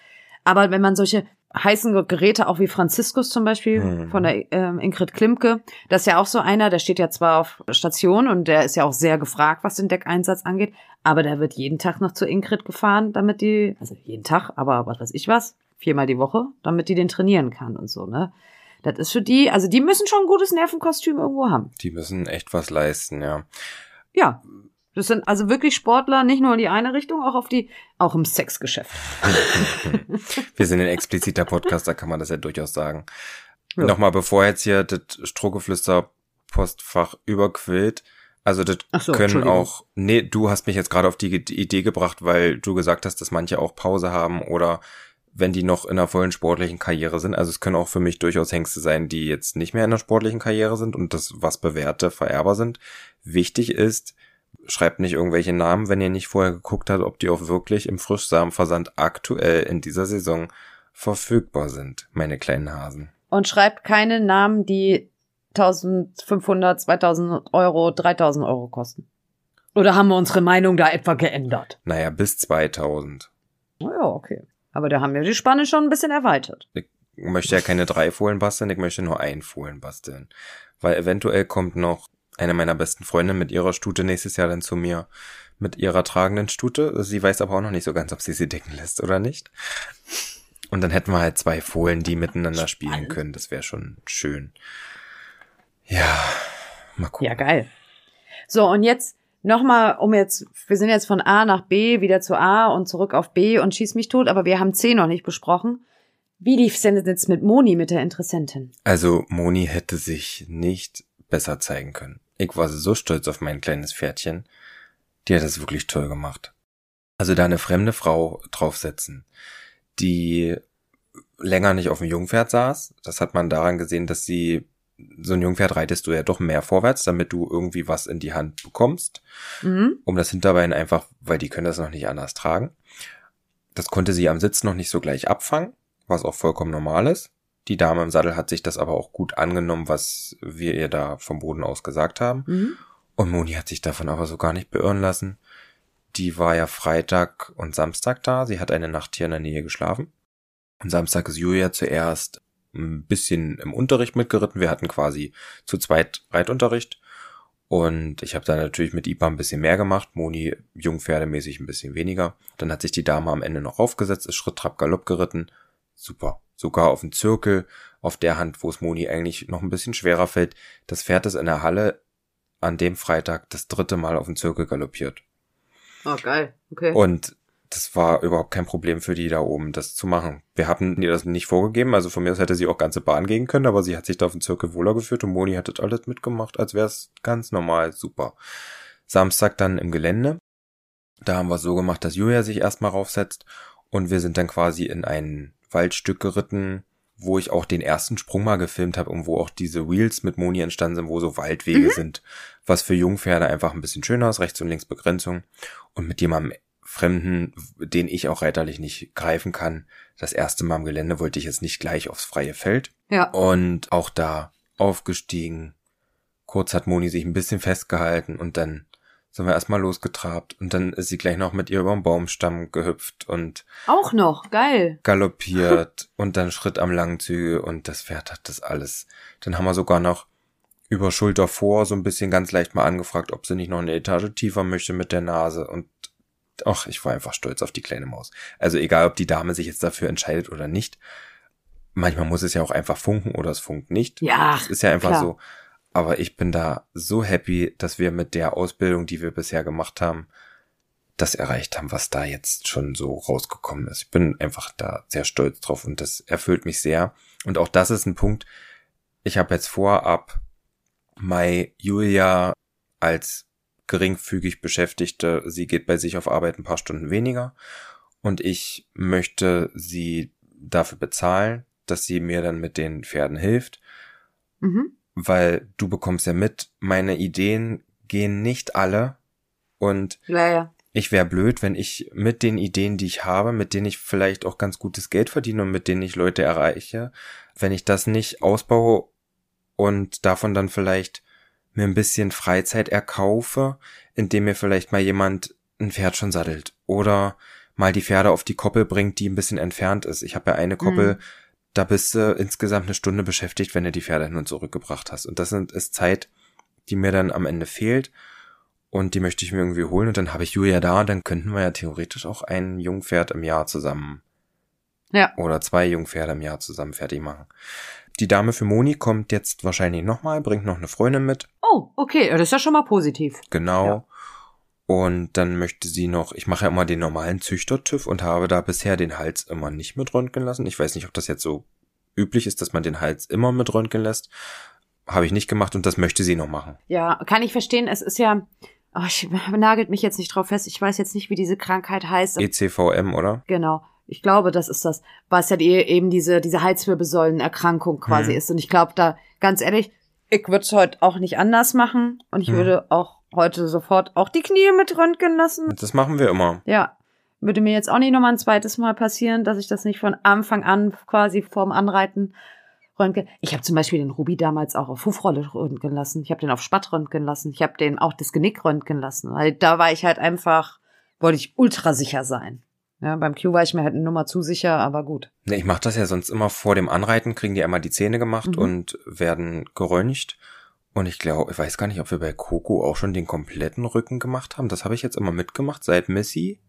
Aber wenn man solche heißen Geräte, auch wie Franziskus zum Beispiel Mhm. von der ähm, Ingrid Klimke, das ist ja auch so einer, der steht ja zwar auf Station und der ist ja auch sehr gefragt, was den Deckeinsatz angeht, aber der wird jeden Tag noch zu Ingrid gefahren, damit die, also jeden Tag, aber was weiß ich was, viermal die Woche, damit die den trainieren kann und so, ne? Das ist für die, also die müssen schon ein gutes Nervenkostüm irgendwo haben. Die müssen echt was leisten, ja. Ja. Das sind also wirklich Sportler, nicht nur in die eine Richtung, auch auf die, auch im Sexgeschäft. Wir sind ein expliziter Podcast, da kann man das ja durchaus sagen. Ja. Nochmal, bevor jetzt hier das Strohgeflüster-Postfach überquillt, also das so, können auch, nee, du hast mich jetzt gerade auf die Idee gebracht, weil du gesagt hast, dass manche auch Pause haben oder wenn die noch in einer vollen sportlichen Karriere sind. Also es können auch für mich durchaus Hengste sein, die jetzt nicht mehr in einer sportlichen Karriere sind und das was bewährte Vererber sind. Wichtig ist, schreibt nicht irgendwelche Namen, wenn ihr nicht vorher geguckt habt, ob die auch wirklich im Frischsamenversand aktuell in dieser Saison verfügbar sind, meine kleinen Hasen. Und schreibt keine Namen, die 1500, 2000 Euro, 3000 Euro kosten. Oder haben wir unsere Meinung da etwa geändert? Naja, bis 2000. Naja, okay. Aber da haben wir die Spanne schon ein bisschen erweitert. Ich möchte ja keine drei Fohlen basteln, ich möchte nur ein Fohlen basteln. Weil eventuell kommt noch eine meiner besten Freundinnen mit ihrer Stute nächstes Jahr dann zu mir mit ihrer tragenden Stute. Sie weiß aber auch noch nicht so ganz, ob sie sie decken lässt oder nicht. Und dann hätten wir halt zwei Fohlen, die miteinander spielen können. Das wäre schon schön. Ja, mal gucken. Ja, geil. So, und jetzt nochmal, um jetzt, wir sind jetzt von A nach B, wieder zu A und zurück auf B und schieß mich tot, aber wir haben C noch nicht besprochen. Wie lief's denn jetzt mit Moni, mit der Interessentin? Also Moni hätte sich nicht besser zeigen können. Ich war so stolz auf mein kleines Pferdchen. Die hat das wirklich toll gemacht. Also da eine fremde Frau draufsetzen, die länger nicht auf dem Jungpferd saß. Das hat man daran gesehen, dass sie so ein Jungpferd reitest du ja doch mehr vorwärts, damit du irgendwie was in die Hand bekommst, Mhm. um das Hinterbein einfach, weil die können das noch nicht anders tragen. Das konnte sie am Sitz noch nicht so gleich abfangen, was auch vollkommen normal ist. Die Dame im Sattel hat sich das aber auch gut angenommen, was wir ihr da vom Boden aus gesagt haben. Mhm. Und Moni hat sich davon aber so gar nicht beirren lassen. Die war ja Freitag und Samstag da. Sie hat eine Nacht hier in der Nähe geschlafen. Und Samstag ist Julia zuerst ein bisschen im Unterricht mitgeritten. Wir hatten quasi zu zweit Reitunterricht. Und ich habe da natürlich mit Ipa ein bisschen mehr gemacht. Moni jungpferdemäßig ein bisschen weniger. Dann hat sich die Dame am Ende noch aufgesetzt, ist Schritt, Trab, Galopp geritten. Super. Sogar auf den Zirkel, auf der Hand, wo es Moni eigentlich noch ein bisschen schwerer fällt. Das Pferd ist in der Halle an dem Freitag das dritte Mal auf den Zirkel galoppiert. Oh, geil. Okay. Und das war überhaupt kein Problem für die da oben, das zu machen. Wir hatten ihr das nicht vorgegeben, also von mir aus hätte sie auch ganze Bahn gehen können, aber sie hat sich da auf den Zirkel wohler geführt und Moni hat das alles mitgemacht, als wäre es ganz normal, super. Samstag dann im Gelände. Da haben wir so gemacht, dass Julia sich erstmal raufsetzt und wir sind dann quasi in ein Waldstück geritten, wo ich auch den ersten Sprung mal gefilmt habe und wo auch diese Wheels mit Moni entstanden sind, wo so Waldwege sind, was für Jungpferde einfach ein bisschen schöner ist, rechts und links Begrenzung und mit jemandem Fremden, den ich auch reiterlich nicht greifen kann. Das erste Mal im Gelände wollte ich jetzt nicht gleich aufs freie Feld ja. und auch da aufgestiegen. Kurz hat Moni sich ein bisschen festgehalten und dann sind wir erstmal losgetrabt und dann ist sie gleich noch mit ihr über den Baumstamm gehüpft und Auch noch. Geil. galoppiert und dann Schritt am Langzüge und das Pferd hat das alles. Dann haben wir sogar noch über Schulter vor so ein bisschen ganz leicht mal angefragt, ob sie nicht noch eine Etage tiefer möchte mit der Nase und ach, ich war einfach stolz auf die kleine Maus. Also egal, ob die Dame sich jetzt dafür entscheidet oder nicht. Manchmal muss es ja auch einfach funken oder es funkt nicht. Ja. Das ist ja einfach klar. so. Aber ich bin da so happy, dass wir mit der Ausbildung, die wir bisher gemacht haben, das erreicht haben, was da jetzt schon so rausgekommen ist. Ich bin einfach da sehr stolz drauf und das erfüllt mich sehr. Und auch das ist ein Punkt. Ich habe jetzt vor, ab Mai Julia als geringfügig Beschäftigte, sie geht bei sich auf Arbeit ein paar Stunden weniger und ich möchte sie dafür bezahlen, dass sie mir dann mit den Pferden hilft Mhm. weil du bekommst ja mit, meine Ideen gehen nicht alle und Ja, ja. ich wäre blöd, wenn ich mit den Ideen, die ich habe, mit denen ich vielleicht auch ganz gutes Geld verdiene und mit denen ich Leute erreiche, wenn ich das nicht ausbaue und davon dann vielleicht mir ein bisschen Freizeit erkaufe, indem mir vielleicht mal jemand ein Pferd schon sattelt oder mal die Pferde auf die Koppel bringt, die ein bisschen entfernt ist. Ich habe ja eine Koppel, mhm. da bist du insgesamt eine Stunde beschäftigt, wenn du die Pferde hin und zurückgebracht hast. Und das ist Zeit, die mir dann am Ende fehlt und die möchte ich mir irgendwie holen und dann habe ich Julia da, dann könnten wir ja theoretisch auch ein Jungpferd im Jahr zusammen. Ja. Oder zwei Jungpferde im Jahr zusammen fertig machen. Die Dame für Moni kommt jetzt wahrscheinlich nochmal, bringt noch eine Freundin mit. Oh, okay, das ist ja schon mal positiv. Genau. Ja. Und dann möchte sie noch, ich mache ja immer den normalen Züchter-TÜV und habe da bisher den Hals immer nicht mit röntgen lassen. Ich weiß nicht, ob das jetzt so üblich ist, dass man den Hals immer mit röntgen lässt. Habe ich nicht gemacht und das möchte sie noch machen. Ja, kann ich verstehen. Es ist ja, oh, ich nagelt mich jetzt nicht drauf fest. Ich weiß jetzt nicht, wie diese Krankheit heißt. ECVM, oder? Genau. Ich glaube, das ist das, was ja die, eben diese, diese Halswirbelsäulenerkrankung quasi hm. ist. Und ich glaube da, ganz ehrlich, ich würde es heute auch nicht anders machen. Und ich hm. würde auch heute sofort auch die Knie mit röntgen lassen. Das machen wir immer. Ja. Würde mir jetzt auch nicht nochmal ein zweites Mal passieren, dass ich das nicht von Anfang an quasi vorm Anreiten röntgen. Ich habe zum Beispiel den Ruby damals auch auf Hufrolle röntgen lassen. Ich habe den auf Spatt röntgen lassen. Ich habe den auch das Genick röntgen lassen. Weil da war ich halt einfach, wollte ich ultra sicher sein. Ja, beim Q war ich mir halt eine Nummer zu sicher, aber gut. Ne, ich mache das ja sonst immer vor dem Anreiten, kriegen die einmal die Zähne gemacht mhm. und werden geröntgt. Und ich glaube, ich weiß gar nicht, ob wir bei Coco auch schon den kompletten Rücken gemacht haben. Das habe ich jetzt immer mitgemacht seit Missy.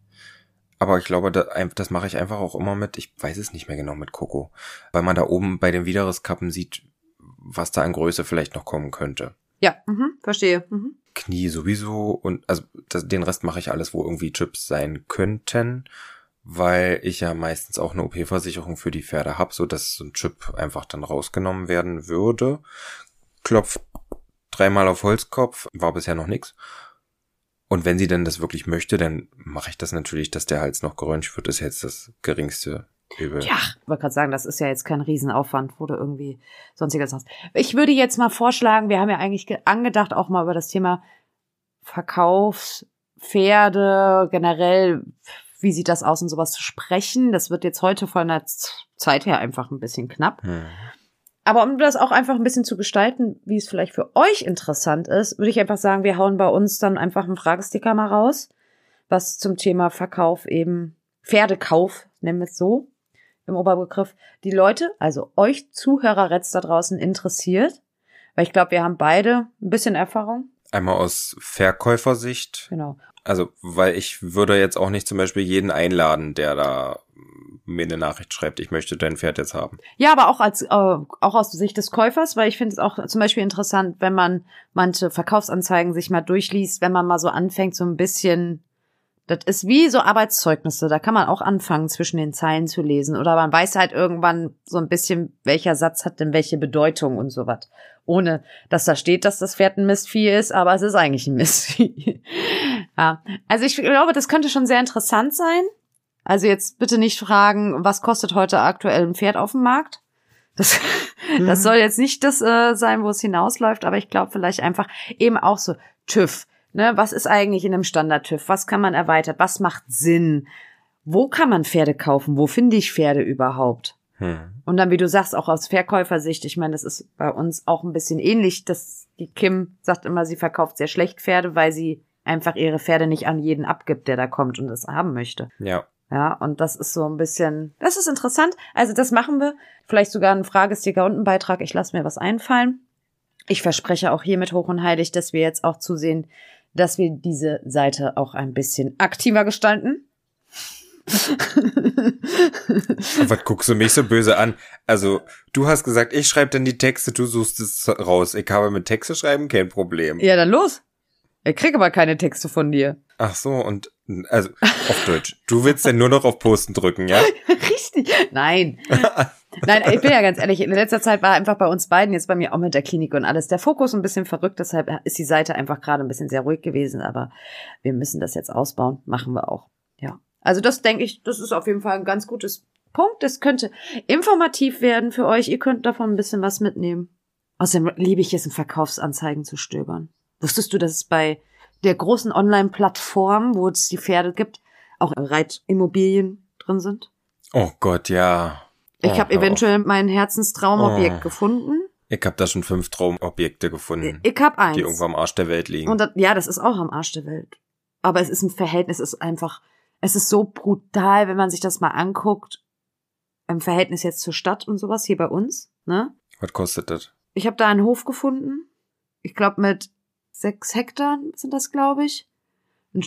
Aber ich glaube, das, das mache ich einfach auch immer mit. Ich weiß es nicht mehr genau mit Coco. Weil man da oben bei den Widerrisskappen sieht, was da an Größe vielleicht noch kommen könnte. Ja, mhm, verstehe. Mhm. Knie sowieso und also das, den Rest mache ich alles, wo irgendwie Chips sein könnten, weil ich ja meistens auch eine OP-Versicherung für die Pferde habe, so dass so ein Chip einfach dann rausgenommen werden würde. Klopft dreimal auf Holzkopf, war bisher noch nix. Und wenn sie denn das wirklich möchte, dann mache ich das natürlich, dass der Hals noch geröntgt wird, ist jetzt das geringste Übel. Ja, ich wollte gerade sagen, das ist ja jetzt kein Riesenaufwand, wo du irgendwie sonstiges hast. Ich würde jetzt mal vorschlagen, wir haben ja eigentlich angedacht, auch mal über das Thema Verkaufspferde, generell, wie sieht das aus und sowas zu sprechen. Das wird jetzt heute von der Zeit her einfach ein bisschen knapp. Hm. Aber um das auch einfach ein bisschen zu gestalten, wie es vielleicht für euch interessant ist, würde ich einfach sagen, wir hauen bei uns dann einfach einen Fragesticker mal raus, was zum Thema Verkauf eben, Pferdekauf, nennen wir es so, im Oberbegriff, die Leute, also euch Zuhörerretz da draußen interessiert. Weil ich glaube, wir haben beide ein bisschen Erfahrung. Einmal aus Verkäufersicht. Genau. Also, weil ich würde jetzt auch nicht zum Beispiel jeden einladen, der da mir eine Nachricht schreibt, ich möchte dein Pferd jetzt haben. Ja, aber auch als äh, auch aus Sicht des Käufers, weil ich finde es auch zum Beispiel interessant, wenn man manche Verkaufsanzeigen sich mal durchliest, wenn man mal so anfängt, so ein bisschen das ist wie so Arbeitszeugnisse. Da kann man auch anfangen, zwischen den Zeilen zu lesen. Oder man weiß halt irgendwann so ein bisschen, welcher Satz hat denn welche Bedeutung und so was. Ohne, dass da steht, dass das Pferd ein Mistvieh ist, aber es ist eigentlich ein Mistvieh. ja. Also ich glaube, das könnte schon sehr interessant sein. Also jetzt bitte nicht fragen, was kostet heute aktuell ein Pferd auf dem Markt? Das, mhm. das soll jetzt nicht das äh, sein, wo es hinausläuft, aber ich glaube vielleicht einfach eben auch so TÜV. Ne, was ist eigentlich in einem Standard-TÜV? Was kann man erweitert? Was macht Sinn? Wo kann man Pferde kaufen? Wo finde ich Pferde überhaupt? Hm. Und dann, wie du sagst, auch aus Verkäufersicht, ich meine, das ist bei uns auch ein bisschen ähnlich, dass die Kim sagt immer, sie verkauft sehr schlecht Pferde, weil sie einfach ihre Pferde nicht an jeden abgibt, der da kommt und es haben möchte. Ja. Ja, und das ist so ein bisschen, das ist interessant. Also das machen wir. Vielleicht sogar ein Fragesticker und ein Beitrag. Ich lasse mir was einfallen. Ich verspreche auch hiermit hoch und heilig, dass wir jetzt auch zusehen, dass wir diese Seite auch ein bisschen aktiver gestalten. Was guckst du mich so böse an? Also, du hast gesagt, ich schreibe dann die Texte, du suchst es raus. Ich habe mit Texte schreiben kein Problem. Ja, dann los. Ich kriege aber keine Texte von dir. Ach so, und also auf Deutsch. Du willst denn nur noch auf Posten drücken, ja? Richtig. Nein. Nein, ich bin ja ganz ehrlich, in letzter Zeit war einfach bei uns beiden, jetzt bei mir auch mit der Klinik und alles, der Fokus ein bisschen verrückt, deshalb ist die Seite einfach gerade ein bisschen sehr ruhig gewesen, aber wir müssen das jetzt ausbauen, machen wir auch. Ja. Also das denke ich, das ist auf jeden Fall ein ganz gutes Punkt. Das könnte informativ werden für euch. Ihr könnt davon ein bisschen was mitnehmen. Außerdem liebe ich es, in Verkaufsanzeigen zu stöbern. Wusstest du, dass es bei der großen Online-Plattform, wo es die Pferde gibt, auch Reitimmobilien drin sind. Oh Gott, ja. Ich Oh, habe eventuell mein Herzenstraumobjekt Oh. gefunden. Ich habe da schon fünf Traumobjekte gefunden, Ich hab eins. die irgendwo am Arsch der Welt liegen. Und das, ja, das ist auch am Arsch der Welt. Aber es ist ein Verhältnis, es ist einfach, es ist so brutal, wenn man sich das mal anguckt, im Verhältnis jetzt zur Stadt und sowas hier bei uns. Ne? Was kostet das? Ich habe da einen Hof gefunden. Ich glaube mit sechs Hektar sind das, glaube ich. Ein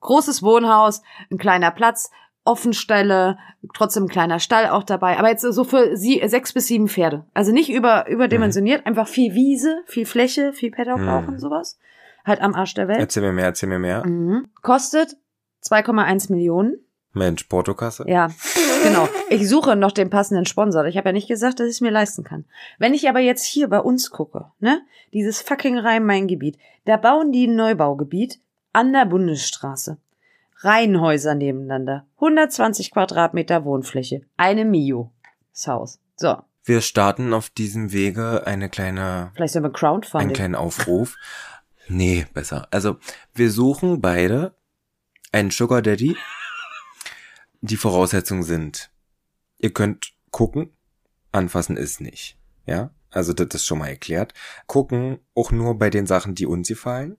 großes Wohnhaus, ein kleiner Platz, Offenstelle, trotzdem ein kleiner Stall auch dabei. Aber jetzt so für sie, sechs bis sieben Pferde. Also nicht über, überdimensioniert, einfach viel Wiese, viel Fläche, viel Paddock Mhm. auch und sowas. Halt am Arsch der Welt. Erzähl mir mehr, erzähl mir mehr. Mhm. Kostet 2,1 Millionen. Mensch, Portokasse? Ja, genau. Ich suche noch den passenden Sponsor. Ich habe ja nicht gesagt, dass ich es mir leisten kann. Wenn ich aber jetzt hier bei uns gucke, ne, dieses fucking Rhein-Main-Gebiet, da bauen die ein Neubaugebiet an der Bundesstraße. Reihenhäuser nebeneinander. 120 Quadratmeter Wohnfläche. Eine Mio. Das Haus. So. Wir starten auf diesem Wege eine kleine, Vielleicht sollen wir einen Crowdfunding. kleinen Aufruf. Nee, besser. Also, wir suchen beide einen Sugar Daddy. Die Voraussetzungen sind, ihr könnt gucken, anfassen ist nicht. Ja? Also, das ist schon mal erklärt. Gucken auch nur bei den Sachen, die uns gefallen.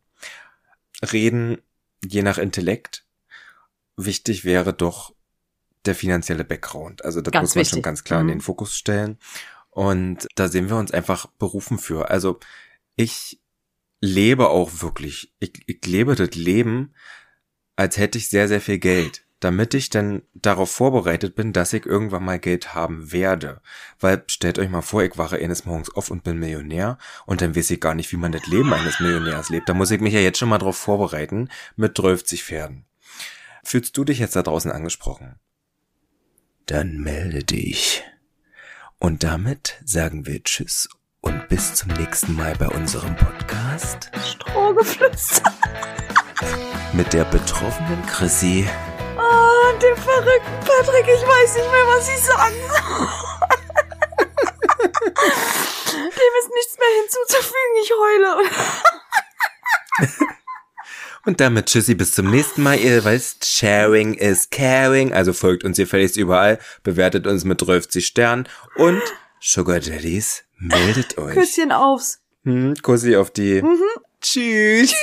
Reden je nach Intellekt. Wichtig wäre doch der finanzielle Background. Also, das Ganz muss man schon wichtig. ganz klar in Mhm. den Fokus stellen. Und da sehen wir uns einfach berufen für. Also, ich lebe auch wirklich, ich, ich lebe das Leben, als hätte ich sehr, sehr viel Geld, damit ich dann darauf vorbereitet bin, dass ich irgendwann mal Geld haben werde. Weil stellt euch mal vor, ich wache eines Morgens auf und bin Millionär und dann weiß ich gar nicht, wie man das Leben eines Millionärs lebt. Da muss ich mich ja jetzt schon mal drauf vorbereiten mit 30 Pferden. Fühlst du dich jetzt da draußen angesprochen? Dann melde dich. Und damit sagen wir Tschüss und bis zum nächsten Mal bei unserem Podcast Strohgeflüster. mit der betroffenen Chrissy. Oh, und dem verrückten Patrick. Ich weiß nicht mehr, was ich sagen soll. Dem ist nichts mehr hinzuzufügen. Ich heule. Und damit Tschüssi bis zum nächsten Mal. Ihr weißt, Sharing is Caring. Also folgt uns gefälligst überall, bewertet uns mit 30 Sternen und Sugar Daddies, meldet euch. Küsschen aufs. Hm, Kussi auf die. Tschüss.